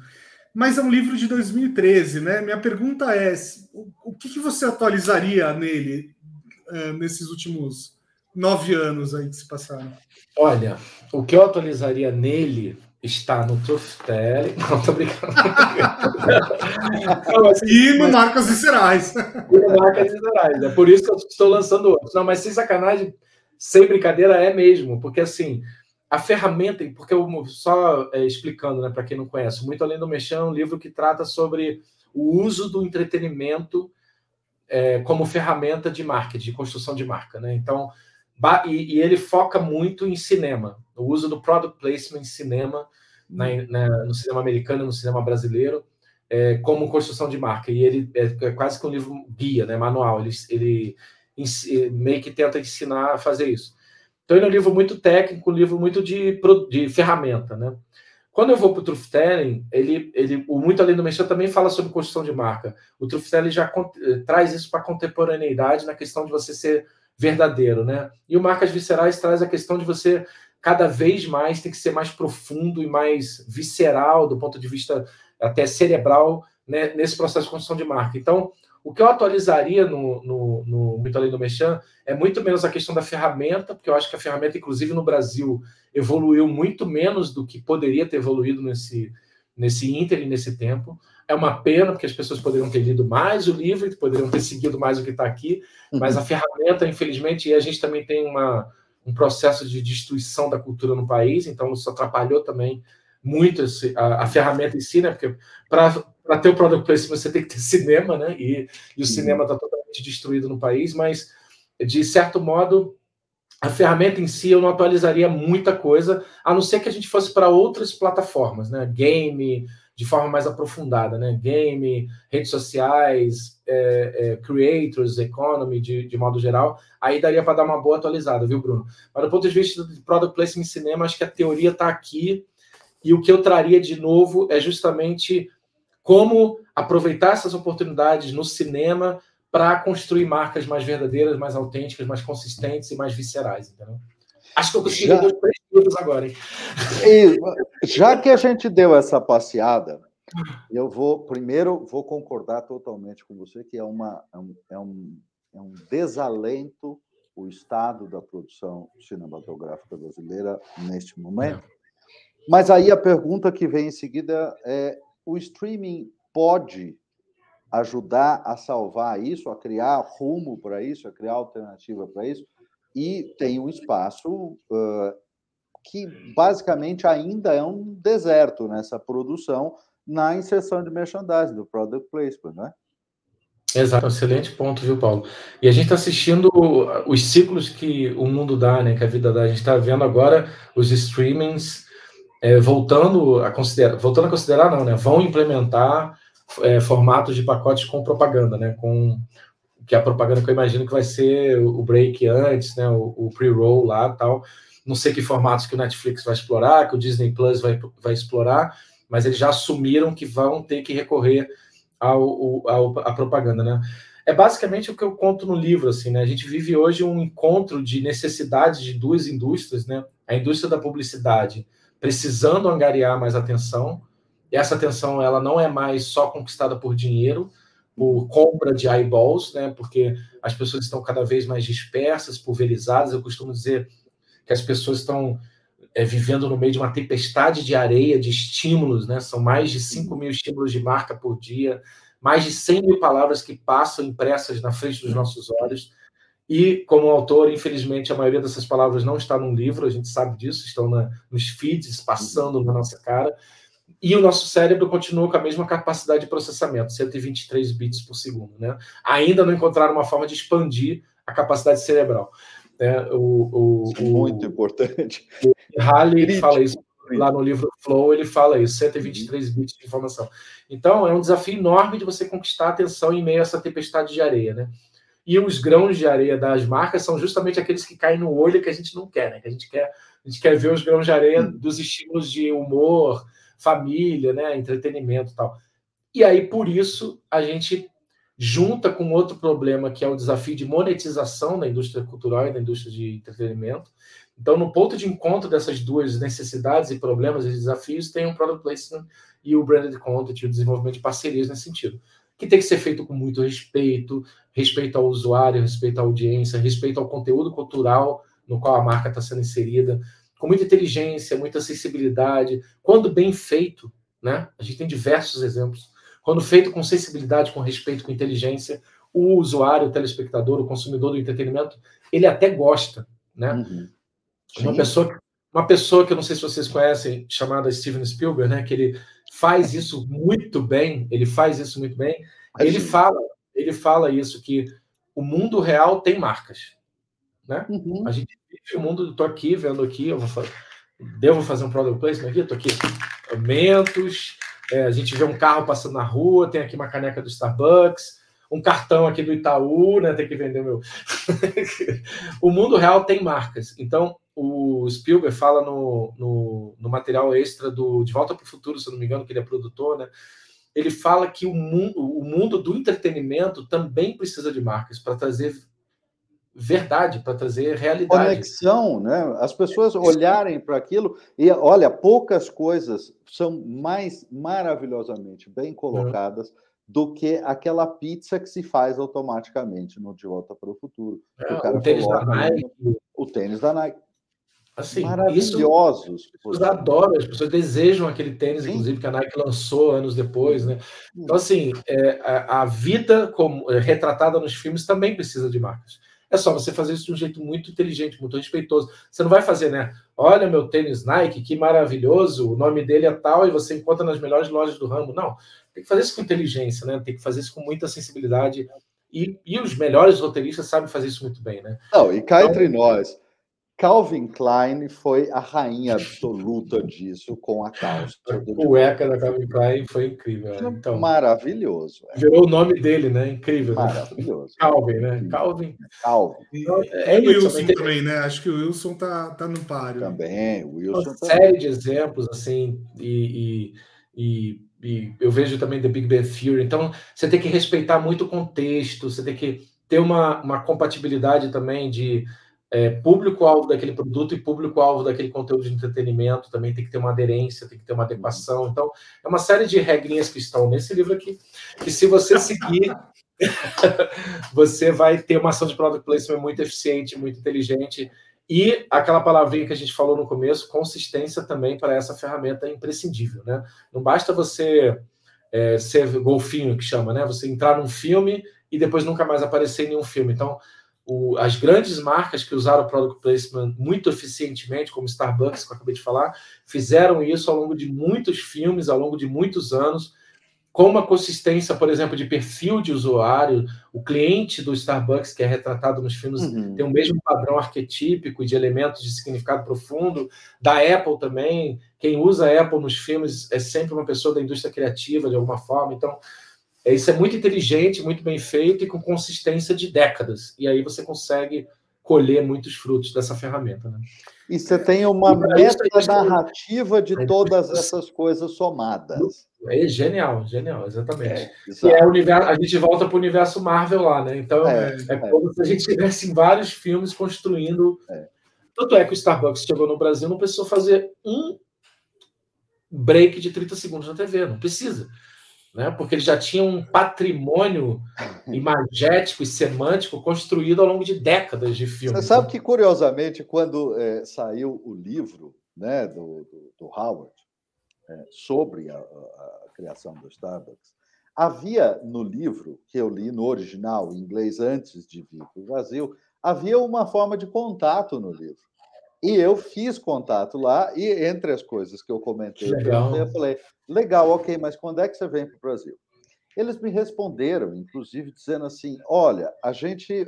Speaker 3: Mas é um livro de 2013, né? Minha pergunta é: o, o que, que, você atualizaria nele é, nesses últimos nove anos aí que se passaram?
Speaker 2: Olha, o que eu atualizaria nele está no Truth Telling. Não, tô brincando.
Speaker 3: não, e no Marcas Viscerais.
Speaker 2: E no Marcas Viscerais. É por isso que eu estou lançando outros. Não, mas sem sacanagem, sem brincadeira, é mesmo. Porque assim, a ferramenta, porque eu só é, explicando, né, para quem não conhece, muito além do Mexão, é um livro que trata sobre o uso do entretenimento é, como ferramenta de marketing, de construção de marca, né? Então, e, e, ele foca muito em cinema, o uso do product placement em cinema, na, na, no cinema americano, no cinema brasileiro, é, como construção de marca. E ele é, é, quase que um livro guia, né, manual. Ele, ele meio que tenta ensinar a fazer isso. Então, ele é um livro muito técnico, um livro muito de, de ferramenta, né? Quando eu vou para o Truth Telling, ele, ele, o Muito Além do Mexer também fala sobre construção de marca. O Truth Telling já eh, traz isso para a contemporaneidade na questão de você ser verdadeiro, né? E o Marcas Viscerais traz a questão de você cada vez mais ter que ser mais profundo e mais visceral do ponto de vista até cerebral né, nesse processo de construção de marca. Então, o que eu atualizaria no, no, no Muito Além do Mechan é muito menos a questão da ferramenta, porque eu acho que a ferramenta, inclusive no Brasil, evoluiu muito menos do que poderia ter evoluído nesse, nesse Inter e nesse tempo. É uma pena, porque as pessoas poderiam ter lido mais o livro, poderiam ter seguido mais o que está aqui, mas a ferramenta, infelizmente, e a gente também tem uma, um processo de destruição da cultura no país, então isso atrapalhou também muito esse, a, a, ferramenta em si, né? Porque para ter o product placement você tem que ter cinema, né? E, e o cinema está totalmente destruído no país, mas de certo modo a ferramenta em si eu não atualizaria muita coisa, a não ser que a gente fosse para outras plataformas, né? Game, de forma mais aprofundada, né? Game, redes sociais, é, é, creators, economy, de, de modo geral, aí daria para dar uma boa atualizada, viu, Bruno? Mas do ponto de vista de product placement em cinema, acho que a teoria está aqui e o que eu traria de novo é justamente como aproveitar essas oportunidades no cinema para construir marcas mais verdadeiras, mais autênticas, mais consistentes e mais viscerais, entendeu? Acho que eu consegui já... dois três minutos agora, hein?
Speaker 1: E, já que a gente deu essa passeada, eu vou primeiro vou concordar totalmente com você que é uma é um, é um, é desalento o estado da produção cinematográfica brasileira neste momento. É. Mas aí a pergunta que vem em seguida é: o streaming pode ajudar a salvar isso, a criar rumo para isso, a criar alternativa para isso? E tem um espaço uh, que basicamente ainda é um deserto nessa produção, na inserção de merchandising, do product placement, né?
Speaker 2: Exato, excelente ponto, viu, Paulo? E a gente está assistindo os ciclos que o mundo dá, né? Que a vida dá. A gente está vendo agora os streamings é, voltando a considerar, voltando a considerar não, né? Vão implementar é, formatos de pacotes com propaganda, né? Com que a propaganda que eu imagino que vai ser o break antes, né? O, o pre-roll lá, tal. Não sei que formatos que o Netflix vai explorar, que o Disney Plus vai, vai explorar, mas eles já assumiram que vão ter que recorrer ao, ao, à propaganda, né? É basicamente o que eu conto no livro, assim, né? A gente vive hoje um encontro de necessidades de duas indústrias, né? A indústria da publicidade precisando angariar mais atenção. E essa atenção ela não é mais só conquistada por dinheiro, por compra de eyeballs, né? Porque as pessoas estão cada vez mais dispersas, pulverizadas. Eu costumo dizer que as pessoas estão é, vivendo no meio de uma tempestade de areia, de estímulos, né? São mais de 5 mil estímulos de marca por dia, mais de 100 mil palavras que passam impressas na frente dos nossos olhos. E, como autor, infelizmente, a maioria dessas palavras não está num livro, a gente sabe disso, estão na, nos feeds, passando na nossa cara. E o nosso cérebro continua com a mesma capacidade de processamento, 123 bits por segundo. Né? Ainda não encontraram uma forma de expandir a capacidade cerebral. Né? O,
Speaker 1: o, Muito o, importante.
Speaker 2: O Halley fala isso lá no livro Flow, ele fala isso, 123 uhum. bits de informação. Então, é um desafio enorme de você conquistar a atenção em meio a essa tempestade de areia, né? E os grãos de areia das marcas são justamente aqueles que caem no olho que a gente não quer, né? Que a gente quer, a gente quer ver os grãos de areia hum. dos estímulos de humor, família, né? Entretenimento e tal. E aí, por isso, a gente junta com outro problema que é o desafio de monetização da indústria cultural e da indústria de entretenimento. Então, no ponto de encontro dessas duas necessidades e problemas e desafios, tem o product placement e o branded content o desenvolvimento de parcerias nesse sentido que tem que ser feito com muito respeito, respeito ao usuário, respeito à audiência, respeito ao conteúdo cultural no qual a marca está sendo inserida, com muita inteligência, muita sensibilidade, quando bem feito, né? A gente tem diversos exemplos. Quando feito com sensibilidade, com respeito, com inteligência, o usuário, o telespectador, o consumidor do entretenimento, ele até gosta, né? Uhum. Uma pessoa, uma pessoa que eu não sei se vocês conhecem, chamada Steven Spielberg, né? Que ele faz isso muito bem. Ele faz isso muito bem. Ele fala, ele fala isso que o mundo real tem marcas, né? Uhum. A gente vive o mundo. Estou aqui vendo aqui, eu vou fazer, devo fazer um product placement aqui. Estou aqui, aumentos. É, a gente vê um carro passando na rua, tem aqui uma caneca do Starbucks um cartão aqui do Itaú, né? Tem que vender meu. o mundo real tem marcas. Então, o Spielberg fala no, no, no material extra do De Volta para o Futuro, se não me engano, que ele é produtor, né? Ele fala que o mundo, o mundo do entretenimento também precisa de marcas para trazer verdade, para trazer realidade.
Speaker 1: Conexão, né? As pessoas olharem para aquilo e, olha, poucas coisas são mais maravilhosamente bem colocadas. Uhum do que aquela pizza que se faz automaticamente no De Volta para o Futuro.
Speaker 2: É, o, o tênis da Nike.
Speaker 1: O tênis da Nike.
Speaker 2: Assim, Maravilhosos. Isso, as pessoas adoram, as pessoas desejam aquele tênis, Sim. inclusive, que a Nike lançou anos depois, né? Então, assim, é, a, a, vida como, é, retratada nos filmes também precisa de marcas. É só você fazer isso de um jeito muito inteligente, muito respeitoso. Você não vai fazer, né? Olha meu tênis Nike, que maravilhoso, o nome dele é tal, e você encontra nas melhores lojas do ramo. Não. Tem que fazer isso com inteligência, né? Tem que fazer isso com muita sensibilidade. E, e os melhores roteiristas sabem fazer isso muito bem, né?
Speaker 1: Não, e cá então, entre nós, Calvin Klein foi a rainha absoluta disso com a calça.
Speaker 2: A cueca da Calvin Klein foi incrível. Né? Então,
Speaker 1: Maravilhoso.
Speaker 2: É. Virou o nome dele, né? Incrível.
Speaker 1: Né? Maravilhoso.
Speaker 2: Calvin, né? Calvin.
Speaker 1: Calvin.
Speaker 3: Então, é, é o Wilson também, também, né? Acho que o Wilson tá, tá no páreo.
Speaker 1: Também, o Wilson.
Speaker 2: Uma série de exemplos, assim, e, e, e e eu vejo também The Big Bang Theory. Então, você tem que respeitar muito o contexto, você tem que ter uma, uma compatibilidade também de é, público-alvo daquele produto e público-alvo daquele conteúdo de entretenimento. Também tem que ter uma aderência, tem que ter uma adequação. Então, é uma série de regrinhas que estão nesse livro aqui, que se você seguir, você vai ter uma ação de product placement muito eficiente, muito inteligente e aquela palavrinha que a gente falou no começo, consistência também para essa ferramenta é imprescindível, né? Não basta você é, ser golfinho, que chama, né? Você entrar num filme e depois nunca mais aparecer em nenhum filme. Então, o, as grandes marcas que usaram o product placement muito eficientemente, como Starbucks, que eu acabei de falar, fizeram isso ao longo de muitos filmes, ao longo de muitos anos, com uma consistência, por exemplo, de perfil de usuário, o cliente do Starbucks, que é retratado nos filmes, uhum. tem o mesmo padrão arquetípico de elementos de significado profundo. Da Apple também, quem usa a Apple nos filmes é sempre uma pessoa da indústria criativa, de alguma forma. Então, isso é muito inteligente, muito bem feito e com consistência de décadas. E aí você consegue colher muitos frutos dessa ferramenta. Né?
Speaker 1: E você tem uma meta-narrativa de todas essas coisas somadas.
Speaker 2: É genial, genial, exatamente. É, e é universo, a gente volta para o universo Marvel lá, né? Então é, é, é como se a gente tivesse vários filmes construindo. É. Tanto é que o Starbucks chegou no Brasil, não precisou fazer um break de 30 segundos na TV, não precisa né? porque ele já tinha um patrimônio imagético e semântico construído ao longo de décadas de filmes.
Speaker 1: Você sabe que, curiosamente, quando é, saiu o livro né, do, do, do Howard é, sobre a, a, a, criação do Starbucks, havia no livro, que eu li no original, em inglês, antes de vir para o Brasil, havia uma forma de contato no livro. E eu fiz contato lá, e entre as coisas que eu comentei,
Speaker 2: legal.
Speaker 1: eu falei: legal, ok, mas quando é que você vem para o Brasil? Eles me responderam, inclusive, dizendo assim: olha, a gente,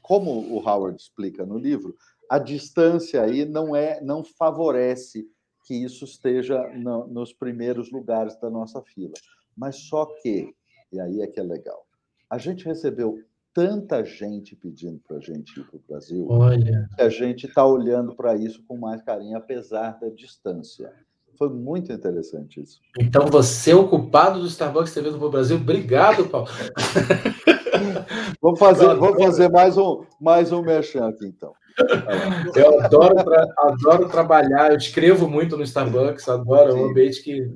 Speaker 1: como o Howard explica no livro, a distância aí não é, não favorece que isso esteja no, nos primeiros lugares da nossa fila. Mas só que, e aí é que é legal, a gente recebeu tanta gente pedindo para a gente ir para o Brasil,
Speaker 2: Olha.
Speaker 1: que a gente está olhando para isso com mais carinho, apesar da distância. Foi muito interessante isso.
Speaker 2: Então, você, ocupado do Starbucks TV do Brasil, obrigado, Paulo.
Speaker 1: vamos fazer, vamos fazer mais um, mais um merchan aqui, então.
Speaker 2: Eu adoro, adoro trabalhar, eu escrevo muito no Starbucks, adoro, é um ambiente que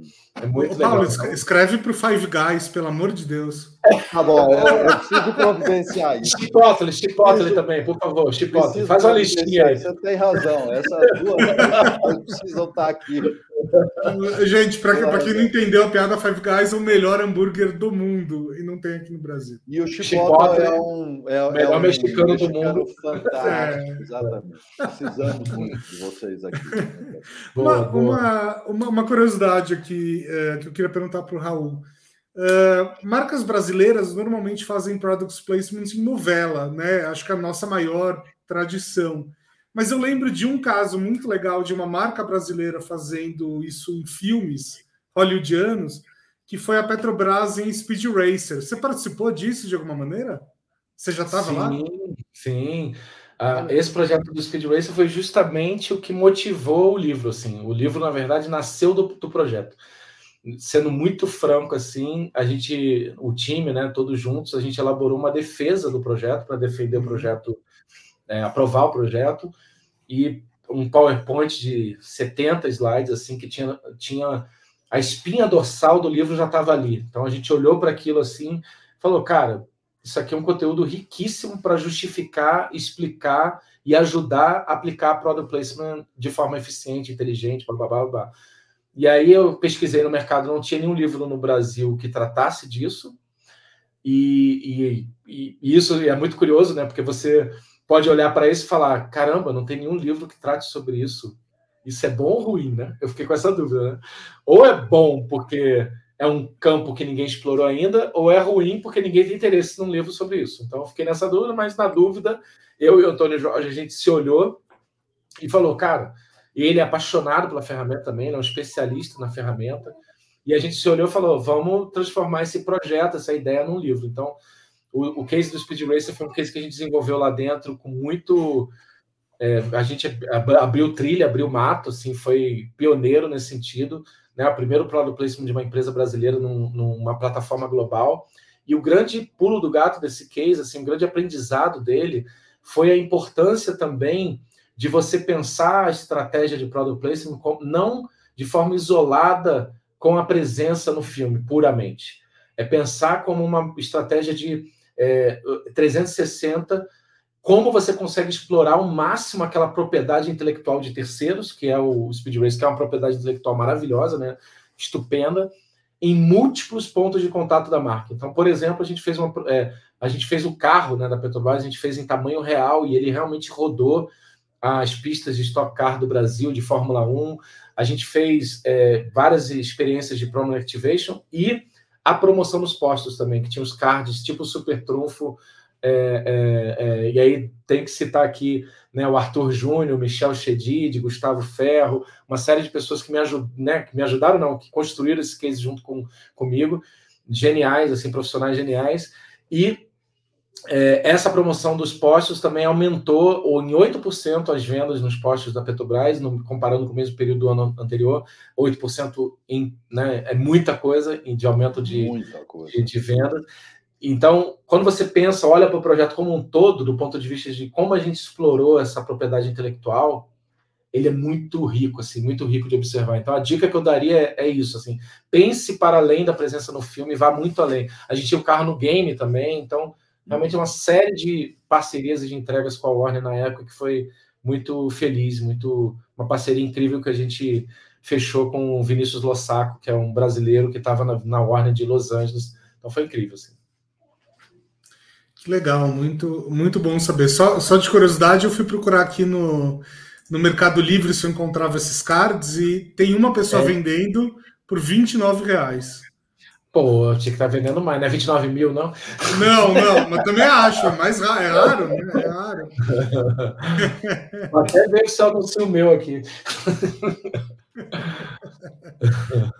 Speaker 2: é muito Ô, legal. Paulo,
Speaker 3: escreve para o Five Guys, pelo amor de Deus.
Speaker 1: Tá bom, eu, eu preciso providenciar isso.
Speaker 2: Chipotle, Chipotle também, por favor, Chipotle. Faz uma listinha aí.
Speaker 1: Você tem razão, essas duas precisam estar aqui.
Speaker 3: Gente, para quem não entendeu, a piada Five Guys é o melhor hambúrguer do mundo e não tem aqui no Brasil.
Speaker 1: E o Chipotle, Chipotle é um é,
Speaker 2: melhor é um mexicano, mexicano do mundo.
Speaker 1: Fantástico, é. exatamente. Precisamos muito de vocês aqui.
Speaker 3: Boa, uma, boa. Uma, uma, uma, curiosidade aqui é, que eu queria perguntar para o Raul. Uh, marcas brasileiras normalmente fazem product placement em novela, né? Acho que é a nossa maior tradição. Mas eu lembro de um caso muito legal de uma marca brasileira fazendo isso em filmes hollywoodianos, que foi a Petrobras em Speed Racer. Você participou disso de alguma maneira? Você já estava lá?
Speaker 2: Sim. Uh, esse projeto do Speed Racer foi justamente o que motivou o livro. Assim, o livro na verdade nasceu do, do projeto sendo muito franco assim, a gente, o time, né, todos juntos, a gente elaborou uma defesa do projeto para defender o uhum. projeto, é, aprovar o projeto e um PowerPoint de 70 slides assim que tinha tinha a espinha dorsal do livro já estava ali. Então a gente olhou para aquilo assim, falou, cara, isso aqui é um conteúdo riquíssimo para justificar, explicar e ajudar a aplicar product placement de forma eficiente, inteligente, blá blá blá. blá. E aí eu pesquisei no mercado, não tinha nenhum livro no Brasil que tratasse disso. E, e, e isso é muito curioso, né? Porque você pode olhar para isso e falar: caramba, não tem nenhum livro que trate sobre isso. Isso é bom ou ruim, né? Eu fiquei com essa dúvida, né? Ou é bom porque é um campo que ninguém explorou ainda, ou é ruim porque ninguém tem interesse num livro sobre isso. Então eu fiquei nessa dúvida, mas na dúvida, eu e o Antônio Jorge, a gente se olhou e falou, cara, ele é apaixonado pela ferramenta também, ele é um especialista na ferramenta. E a gente se olhou e falou: vamos transformar esse projeto, essa ideia, num livro. Então, o, o case do Speed Racer foi um case que a gente desenvolveu lá dentro com muito. É, a gente abriu trilha, abriu mato, assim, foi pioneiro nesse sentido. Né? O primeiro product placement de uma empresa brasileira num, numa plataforma global. E o grande pulo do gato desse case, assim, o grande aprendizado dele foi a importância também de você pensar a estratégia de product placement não de forma isolada com a presença no filme, puramente. É pensar como uma estratégia de é, 360, como você consegue explorar ao máximo aquela propriedade intelectual de terceiros, que é o Speed Race, que é uma propriedade intelectual maravilhosa, né? estupenda, em múltiplos pontos de contato da marca. Então, por exemplo, a gente fez, uma, é, a gente fez o carro né, da Petrobras, a gente fez em tamanho real e ele realmente rodou as pistas de Stock Car do Brasil, de Fórmula 1. A gente fez é, várias experiências de Promo Activation e a promoção nos postos também, que tinha os cards tipo Super Trunfo. É, é, é, e aí tem que citar aqui né, o Arthur Júnior, Michel Chedid, Gustavo Ferro, uma série de pessoas que me, ajud, né, que me ajudaram, não, que construíram esse case junto com, comigo, geniais, assim, profissionais geniais. E é, essa promoção dos postos também aumentou ou em 8% as vendas nos postos da Petrobras, no, comparando com o mesmo período do ano anterior. 8% em, né, é muita coisa de aumento de, de, de vendas. Então, quando você pensa, olha para o projeto como um todo, do ponto de vista de como a gente explorou essa propriedade intelectual, ele é muito rico, assim, muito rico de observar. Então, a dica que eu daria é, é isso, assim, pense para além da presença no filme, vá muito além. A gente tinha o carro no game também, então realmente uma série de parcerias e de entregas com a Warner na época que foi muito feliz, muito uma parceria incrível que a gente fechou com o Vinícius Lossaco, que é um brasileiro que estava na, na, Warner de Los Angeles. Então foi incrível. Assim.
Speaker 3: Que legal, muito, muito bom saber. Só, só de curiosidade, eu fui procurar aqui no, no Mercado Livre se eu encontrava esses cards e tem uma pessoa é. vendendo por 29 reais.
Speaker 2: Pô, tinha que estar tá vendendo mais, não é 29 mil, não?
Speaker 3: Não, não, mas também acho, é mais raro, é raro, né? É raro.
Speaker 2: Até ver se anuncio o meu aqui.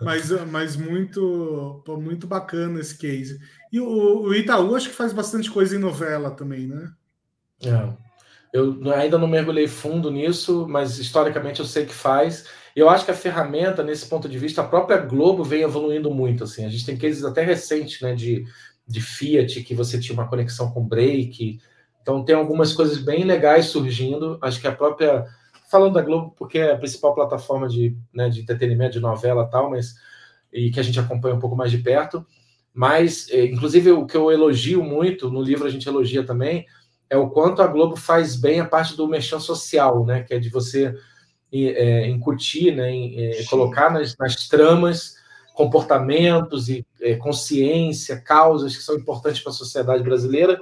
Speaker 3: mas, mas muito, muito bacana esse case. E o, o Itaú acho que faz bastante coisa em novela também, né?
Speaker 2: É. Eu ainda não mergulhei fundo nisso, mas historicamente eu sei que faz. Eu acho que a ferramenta, nesse ponto de vista, a própria Globo vem evoluindo muito. Assim. A gente tem cases até recentes né, de, de Fiat, que você tinha uma conexão com break. Então tem algumas coisas bem legais surgindo. Acho que a própria falando da Globo porque é a principal plataforma de, né, de entretenimento, de novela, tal, mas e que a gente acompanha um pouco mais de perto. Mas, é, inclusive, o que eu elogio muito no livro a gente elogia também é o quanto a Globo faz bem a parte do mexão social, né? Que é de você é, incutir, né? É, colocar nas, nas tramas comportamentos e é, consciência, causas que são importantes para a sociedade brasileira,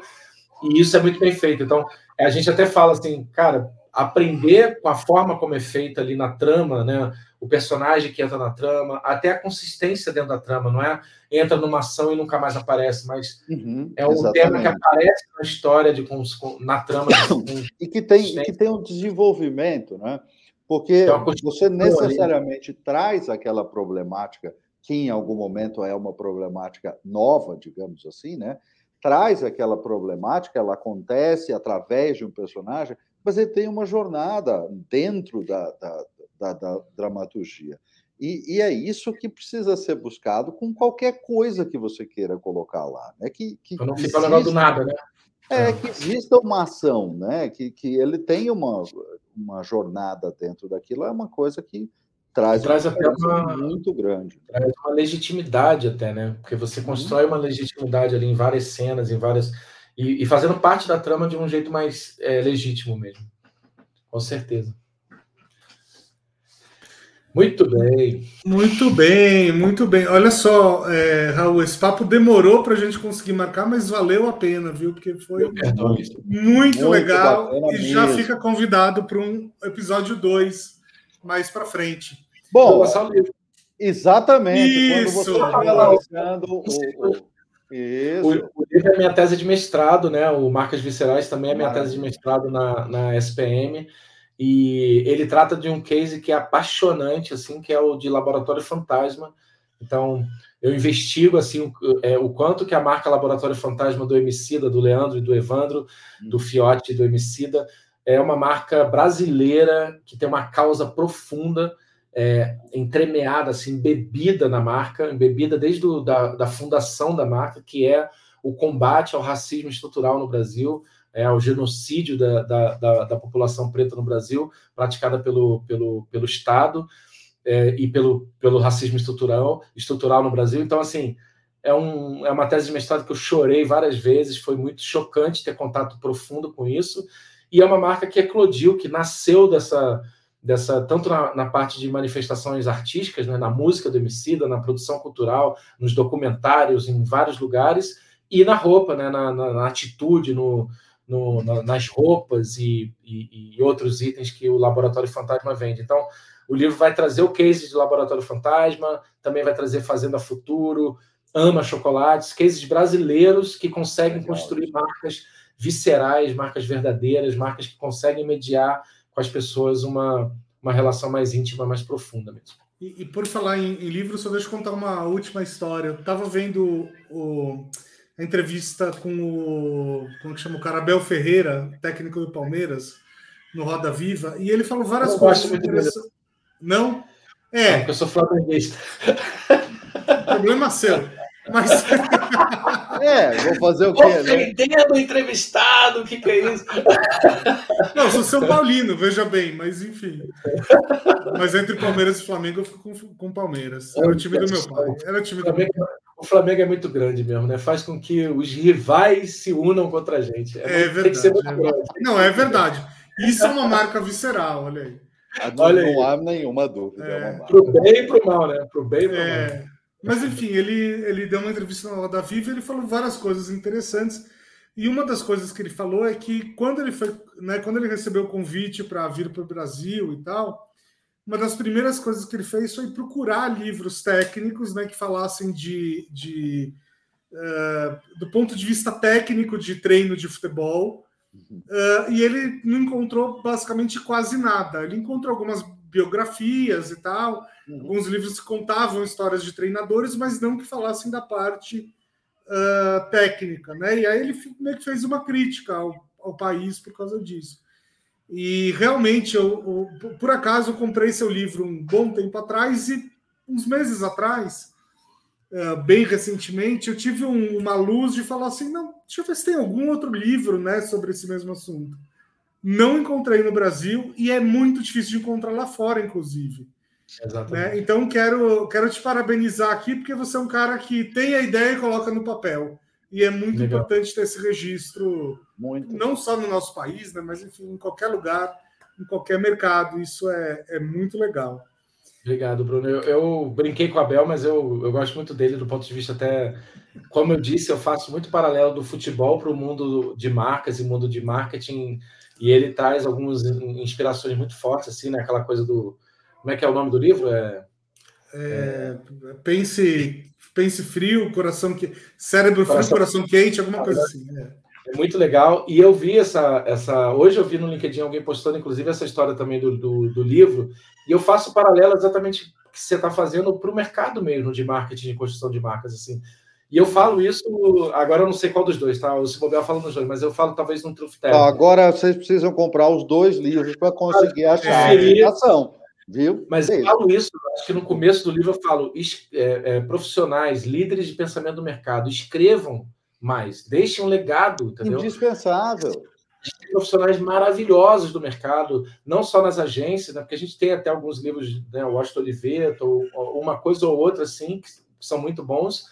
Speaker 2: e isso é muito bem feito. Então, a gente até fala assim, cara, aprender com a forma como é feita ali na trama, né? O personagem que entra na trama, até a consistência dentro da trama, não é entra numa ação e nunca mais aparece, mas uhum, é um exatamente. tema que aparece na história de na trama
Speaker 1: de, e que tem que tem um desenvolvimento, né? Porque você necessariamente traz aquela problemática que em algum momento é uma problemática nova, digamos assim, né? Traz aquela problemática, ela acontece através de um personagem, mas ele tem uma jornada dentro da, da, da, da dramaturgia. E, e, é isso que precisa ser buscado com qualquer coisa que você queira colocar lá. Né? Que, que
Speaker 2: não fica exista, do nada, né?
Speaker 1: É, que exista uma ação, né? que, que ele tenha uma, uma jornada dentro daquilo, é uma coisa que traz,
Speaker 2: traz até uma muito grande. Traz uma legitimidade até, né? Porque você constrói uma legitimidade ali em várias cenas, em várias e, e fazendo parte da trama de um jeito mais é, legítimo mesmo. Com certeza. Muito bem.
Speaker 3: Muito bem, muito bem. Olha só, é, Raul, esse papo demorou para a gente conseguir marcar, mas valeu a pena, viu? Porque foi muito, muito, legal e mesmo. já fica convidado para um episódio 2 mais para frente.
Speaker 1: Bom, exatamente. Isso. Quando você lançando o,
Speaker 2: Isso. O, o, livro é minha tese de mestrado, né? O Marcas Viscerais também é minha Maravilha. tese de mestrado na, na SPM. E ele trata de um case que é apaixonante, assim, que é o de Laboratório Fantasma. Então, eu investigo assim o, é, o quanto que a marca Laboratório Fantasma do Emicida, do Leandro e do Evandro, do Fiote e do Emicida, é uma marca brasileira que tem uma causa profunda, é, entremeada, assim, embebida na marca, embebida desde o, da, da fundação da marca, que é o combate ao racismo estrutural no Brasil, é, ao genocídio da, da, da, da população preta no Brasil, praticada pelo, pelo, pelo Estado é, e pelo, pelo racismo estrutural, estrutural no Brasil. Então, assim, é, um, é uma tese de mestrado que eu chorei várias vezes, foi muito chocante ter contato profundo com isso, e é uma marca que eclodiu, que nasceu dessa, dessa tanto na, na parte de manifestações artísticas, né, na música do Emicida, na produção cultural, nos documentários, em vários lugares, e na roupa, né, na, na, na atitude, no, no, na, nas roupas e, e, e, outros itens que o Laboratório Fantasma vende. Então, o livro vai trazer o case de Laboratório Fantasma, também vai trazer Fazenda Futuro, Ama Chocolates, cases brasileiros que conseguem Legal. construir marcas viscerais, marcas verdadeiras, marcas que conseguem mediar com as pessoas uma, uma relação mais íntima, mais profunda mesmo.
Speaker 3: E, e por falar em, em livro, só deixa eu contar uma última história. Eu estava vendo o, a entrevista com o como que chama o cara Abel Ferreira, técnico do Palmeiras, no Roda Viva, e ele falou várias coisas interessantes. Não?
Speaker 2: É. Porque eu sou flamenguista.
Speaker 3: Problema seu. Mas.
Speaker 1: É, vou fazer o quê?
Speaker 2: Né? Ofendendo né? o entrevistado, o que, que é isso?
Speaker 3: Não, sou São Paulino, veja bem, mas enfim. Mas entre Palmeiras e Flamengo eu fico com, com Palmeiras. Era o time do meu pai. Era o time do meu pai.
Speaker 2: O Flamengo é muito grande mesmo, né? Faz com que os rivais se unam contra a gente.
Speaker 3: É, é verdade. É Não, é verdade. Isso é uma marca visceral, olha aí.
Speaker 1: Não, olha não há nenhuma dúvida.
Speaker 2: É, é pro bem e pro mal, né? Pro bem e pro é...
Speaker 3: mal. Mas enfim, ele, ele deu uma entrevista na Roda Viva e ele falou várias coisas interessantes. E uma das coisas que ele falou é que quando ele foi, né, quando ele recebeu o convite para vir para o Brasil e tal, uma das primeiras coisas que ele fez foi procurar livros técnicos né, que falassem de, de uh, do ponto de vista técnico de treino de futebol. Uh, e ele não encontrou basicamente quase nada. Ele encontrou algumas biografias e tal, uhum. alguns livros que contavam histórias de treinadores, mas não que falassem da parte uh, técnica, né? E aí ele meio que fez uma crítica ao, ao país por causa disso. E realmente, eu, eu, por acaso, eu comprei seu livro um bom tempo atrás e uns meses atrás uh, bem recentemente, eu tive um, uma luz de falar assim: não, deixa eu ver se tem algum outro livro né, sobre esse mesmo assunto. Não encontrei no Brasil e é muito difícil de encontrar lá fora, inclusive. Né? Então, quero, quero te parabenizar aqui, porque você é um cara que tem a ideia e coloca no papel. E é muito Legal. importante ter esse registro, muito. não só no nosso país, né, mas enfim, em qualquer lugar, em qualquer mercado. Isso é, é muito legal.
Speaker 2: Obrigado, Bruno. Eu, eu, brinquei com a Bel, mas eu, eu gosto muito dele do ponto de vista até, como eu disse, eu faço muito paralelo do futebol para o mundo de marcas e mundo de marketing, e ele traz algumas inspirações muito fortes, assim, né? Aquela coisa do... Como é que é o nome do livro?
Speaker 3: É, é... Pense, pense frio, coração que cérebro frio, coração, coração quente, alguma coisa assim. É.
Speaker 2: É muito legal. E eu vi essa, essa. Hoje eu vi no LinkedIn alguém postando, inclusive, essa história também do, do, do livro. E eu faço paralelo exatamente que você está fazendo para o mercado mesmo de marketing e construção de marcas. assim. E eu falo isso, agora eu não sei qual dos dois, tá? O Sibobel fala nos dois, mas eu falo talvez no Truth
Speaker 1: Tell. Agora vocês precisam comprar os dois livros para conseguir ah, achar a informação. Viu?
Speaker 2: Mas eu falo isso, acho que no começo do livro eu falo: é, é, profissionais, líderes de pensamento do mercado, escrevam mais. Deixe um legado, entendeu?
Speaker 1: Indispensável.
Speaker 2: Profissionais maravilhosos do mercado, não só nas agências, né? porque a gente tem até alguns livros, né, o Washington Oliveto, ou uma coisa ou outra assim, que são muito bons,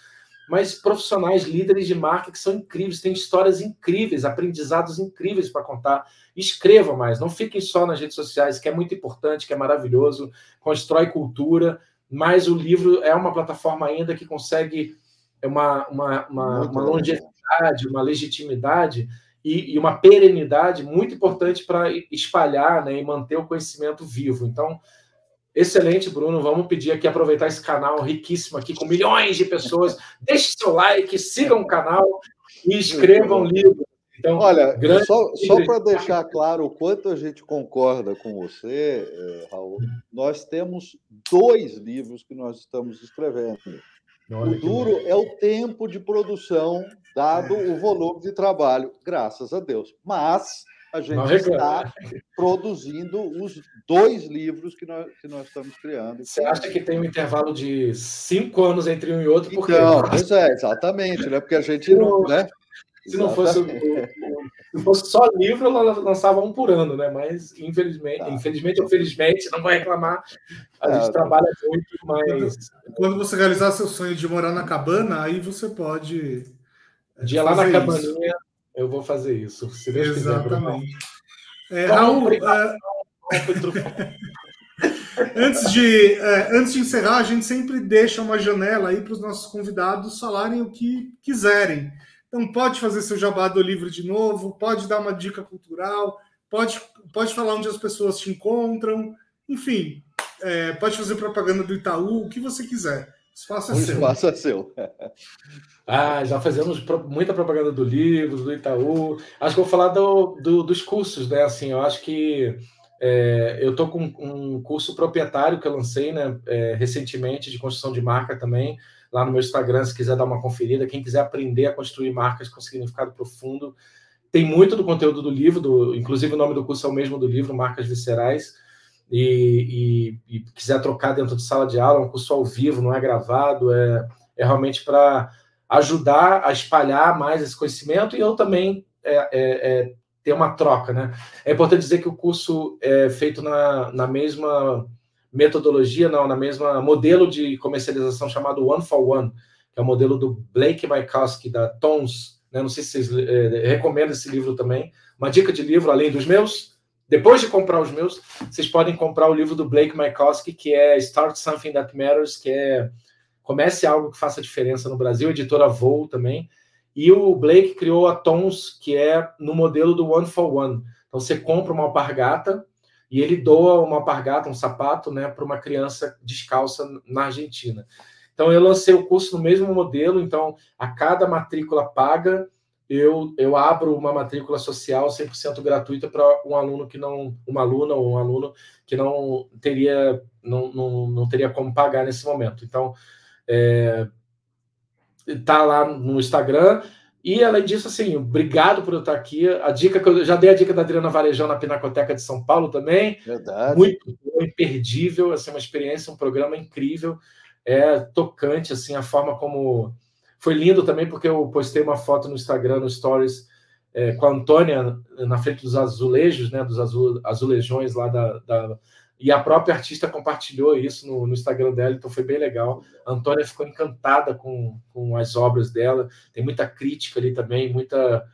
Speaker 2: mas profissionais, líderes de marca que são incríveis, têm histórias incríveis, aprendizados incríveis para contar. Escrevam mais, não fiquem só nas redes sociais, que é muito importante, que é maravilhoso, constrói cultura, mas o livro é uma plataforma ainda que consegue uma, uma, uma, uma longevidade, uma legitimidade e, e, uma perenidade muito importante para espalhar né, e manter o conhecimento vivo. Então, excelente, Bruno. Vamos pedir aqui, aproveitar esse canal riquíssimo aqui, com milhões de pessoas. Deixe seu like, sigam o canal e escrevam livros.
Speaker 1: Então, Olha, só, só para deixar claro o quanto a gente concorda com você, eh, Raul, nós temos dois livros que nós estamos escrevendo. Olha o duro é o tempo de produção, dado o volume de trabalho, graças a Deus. Mas a gente está produzindo os dois livros que nós, que nós estamos criando.
Speaker 2: Você acha que tem um intervalo de cinco anos entre um e outro?
Speaker 1: Porque... Não, pois é, exatamente, né? Porque a gente não. Né?
Speaker 2: Se não fosse, se fosse só livro, ela lançava um por ano, né? Mas infelizmente, tá. infelizmente ou felizmente, não vai reclamar. A é, gente trabalha muito, mas.
Speaker 3: Quando você realizar seu sonho de morar na cabana, aí você pode.
Speaker 2: É, Dia lá na cabaninha, eu vou fazer isso. Se Deus
Speaker 3: Exatamente. Quiser, é, Raul, é... antes, de, é, antes de encerrar, a gente sempre deixa uma janela aí para os nossos convidados falarem o que quiserem. Então, pode fazer seu jabá do livro de novo, pode dar uma dica cultural, pode, pode falar onde as pessoas te encontram, enfim, é, pode fazer propaganda do Itaú, o que você quiser. Espaço é o seu.
Speaker 1: espaço é seu.
Speaker 2: ah, já fazemos muita propaganda do livro, do Itaú. Acho que vou falar do, do, dos cursos, né? Assim, eu acho que é, eu estou com um curso proprietário que eu lancei né, é, recentemente de construção de marca também lá no meu Instagram, se quiser dar uma conferida. Quem quiser aprender a construir marcas com significado profundo, tem muito do conteúdo do livro, do, inclusive o nome do curso é o mesmo do livro, Marcas Viscerais. E, e, e quiser trocar dentro de sala de aula, é um curso ao vivo, não é gravado, é, é realmente para ajudar a espalhar mais esse conhecimento e eu também é, é, é, ter uma troca, né? É importante dizer que o curso é feito na, na mesma metodologia, não, na mesma modelo de comercialização chamado One for One, que é o modelo do Blake Mykowski, da Tons. Né? Não sei se vocês é, recomendam esse livro também. Uma dica de livro, além dos meus. Depois de comprar os meus, vocês podem comprar o livro do Blake Mykowski, que é Start Something That Matters, que é Comece algo que faça diferença no Brasil, editora Voo também. E o Blake criou a Tons, que é no modelo do One for One. Então você compra uma alpargata, e ele doa uma pargata, um sapato, né, para uma criança descalça na Argentina. Então eu lancei o curso no mesmo modelo, então a cada matrícula paga eu, eu abro uma matrícula social 100% gratuita para um aluno que não, uma aluna ou um aluno que não teria não, não, não teria como pagar nesse momento. Então, é, tá lá no Instagram, e além disso, assim, obrigado por eu estar aqui. A dica que eu já dei a dica da Adriana Varejão na Pinacoteca de São Paulo também.
Speaker 1: Verdade.
Speaker 2: Muito imperdível, assim, uma experiência, um programa incrível. é tocante, assim, a forma como. Foi lindo também, porque eu postei uma foto no Instagram, no Stories, é, com a Antônia na frente dos azulejos, né, dos azul, azulejões lá da, da, E a própria artista compartilhou isso no, no, Instagram dela, então foi bem legal. A Antônia ficou encantada com, com as obras dela, tem muita crítica ali também, muita.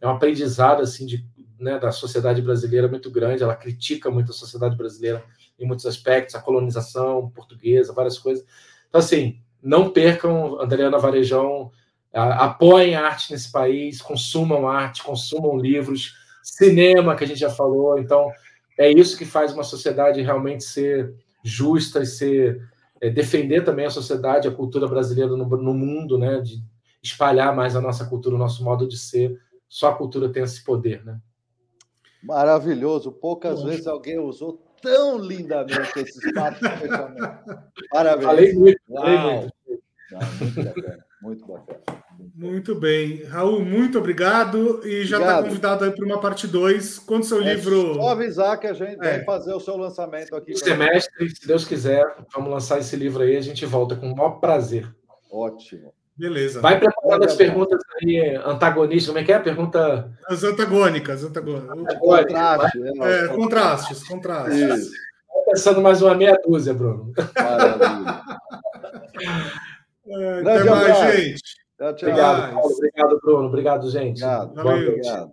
Speaker 2: É um aprendizado, assim, de, né, da sociedade brasileira muito grande, ela critica muito a sociedade brasileira em muitos aspectos, a colonização portuguesa, várias coisas. Então, assim, não percam Adriana Varejão, apoiem a arte nesse país, consumam arte, consumam livros, cinema, que a gente já falou. Então, é isso que faz uma sociedade realmente ser justa e ser é, defender também a sociedade, a cultura brasileira no, no, mundo, né? De espalhar mais a nossa cultura, o nosso modo de ser. Só a cultura tem esse poder, né?
Speaker 1: Maravilhoso. Poucas vezes alguém usou tão lindamente esses quatro Parabéns.
Speaker 2: Falei muito, falei muito.
Speaker 1: Não, muito bacana, muito bacana.
Speaker 3: Muito bem. Raul, muito obrigado. E já está convidado aí para uma parte 2. Quando seu é livro.
Speaker 1: Só avisar que a gente é. vai fazer o seu lançamento aqui.
Speaker 2: Semestre, se Deus quiser, vamos lançar esse livro aí. A gente volta com o maior prazer.
Speaker 1: Ótimo.
Speaker 3: Beleza.
Speaker 2: Vai preparando as perguntas aí, antagonistas. Como é que é? Pergunta.
Speaker 3: As antagônicas. antagônicas.
Speaker 1: Contraste,
Speaker 3: é, é, contrastes, contrastes. Isso.
Speaker 2: Pensando mais uma meia dúzia, Bruno.
Speaker 3: Maravilha. É, até mais, gente.
Speaker 2: Tchau, tchau. Obrigado, Paulo. Obrigado, Bruno. Obrigado, gente.
Speaker 1: Obrigado. Obrigado.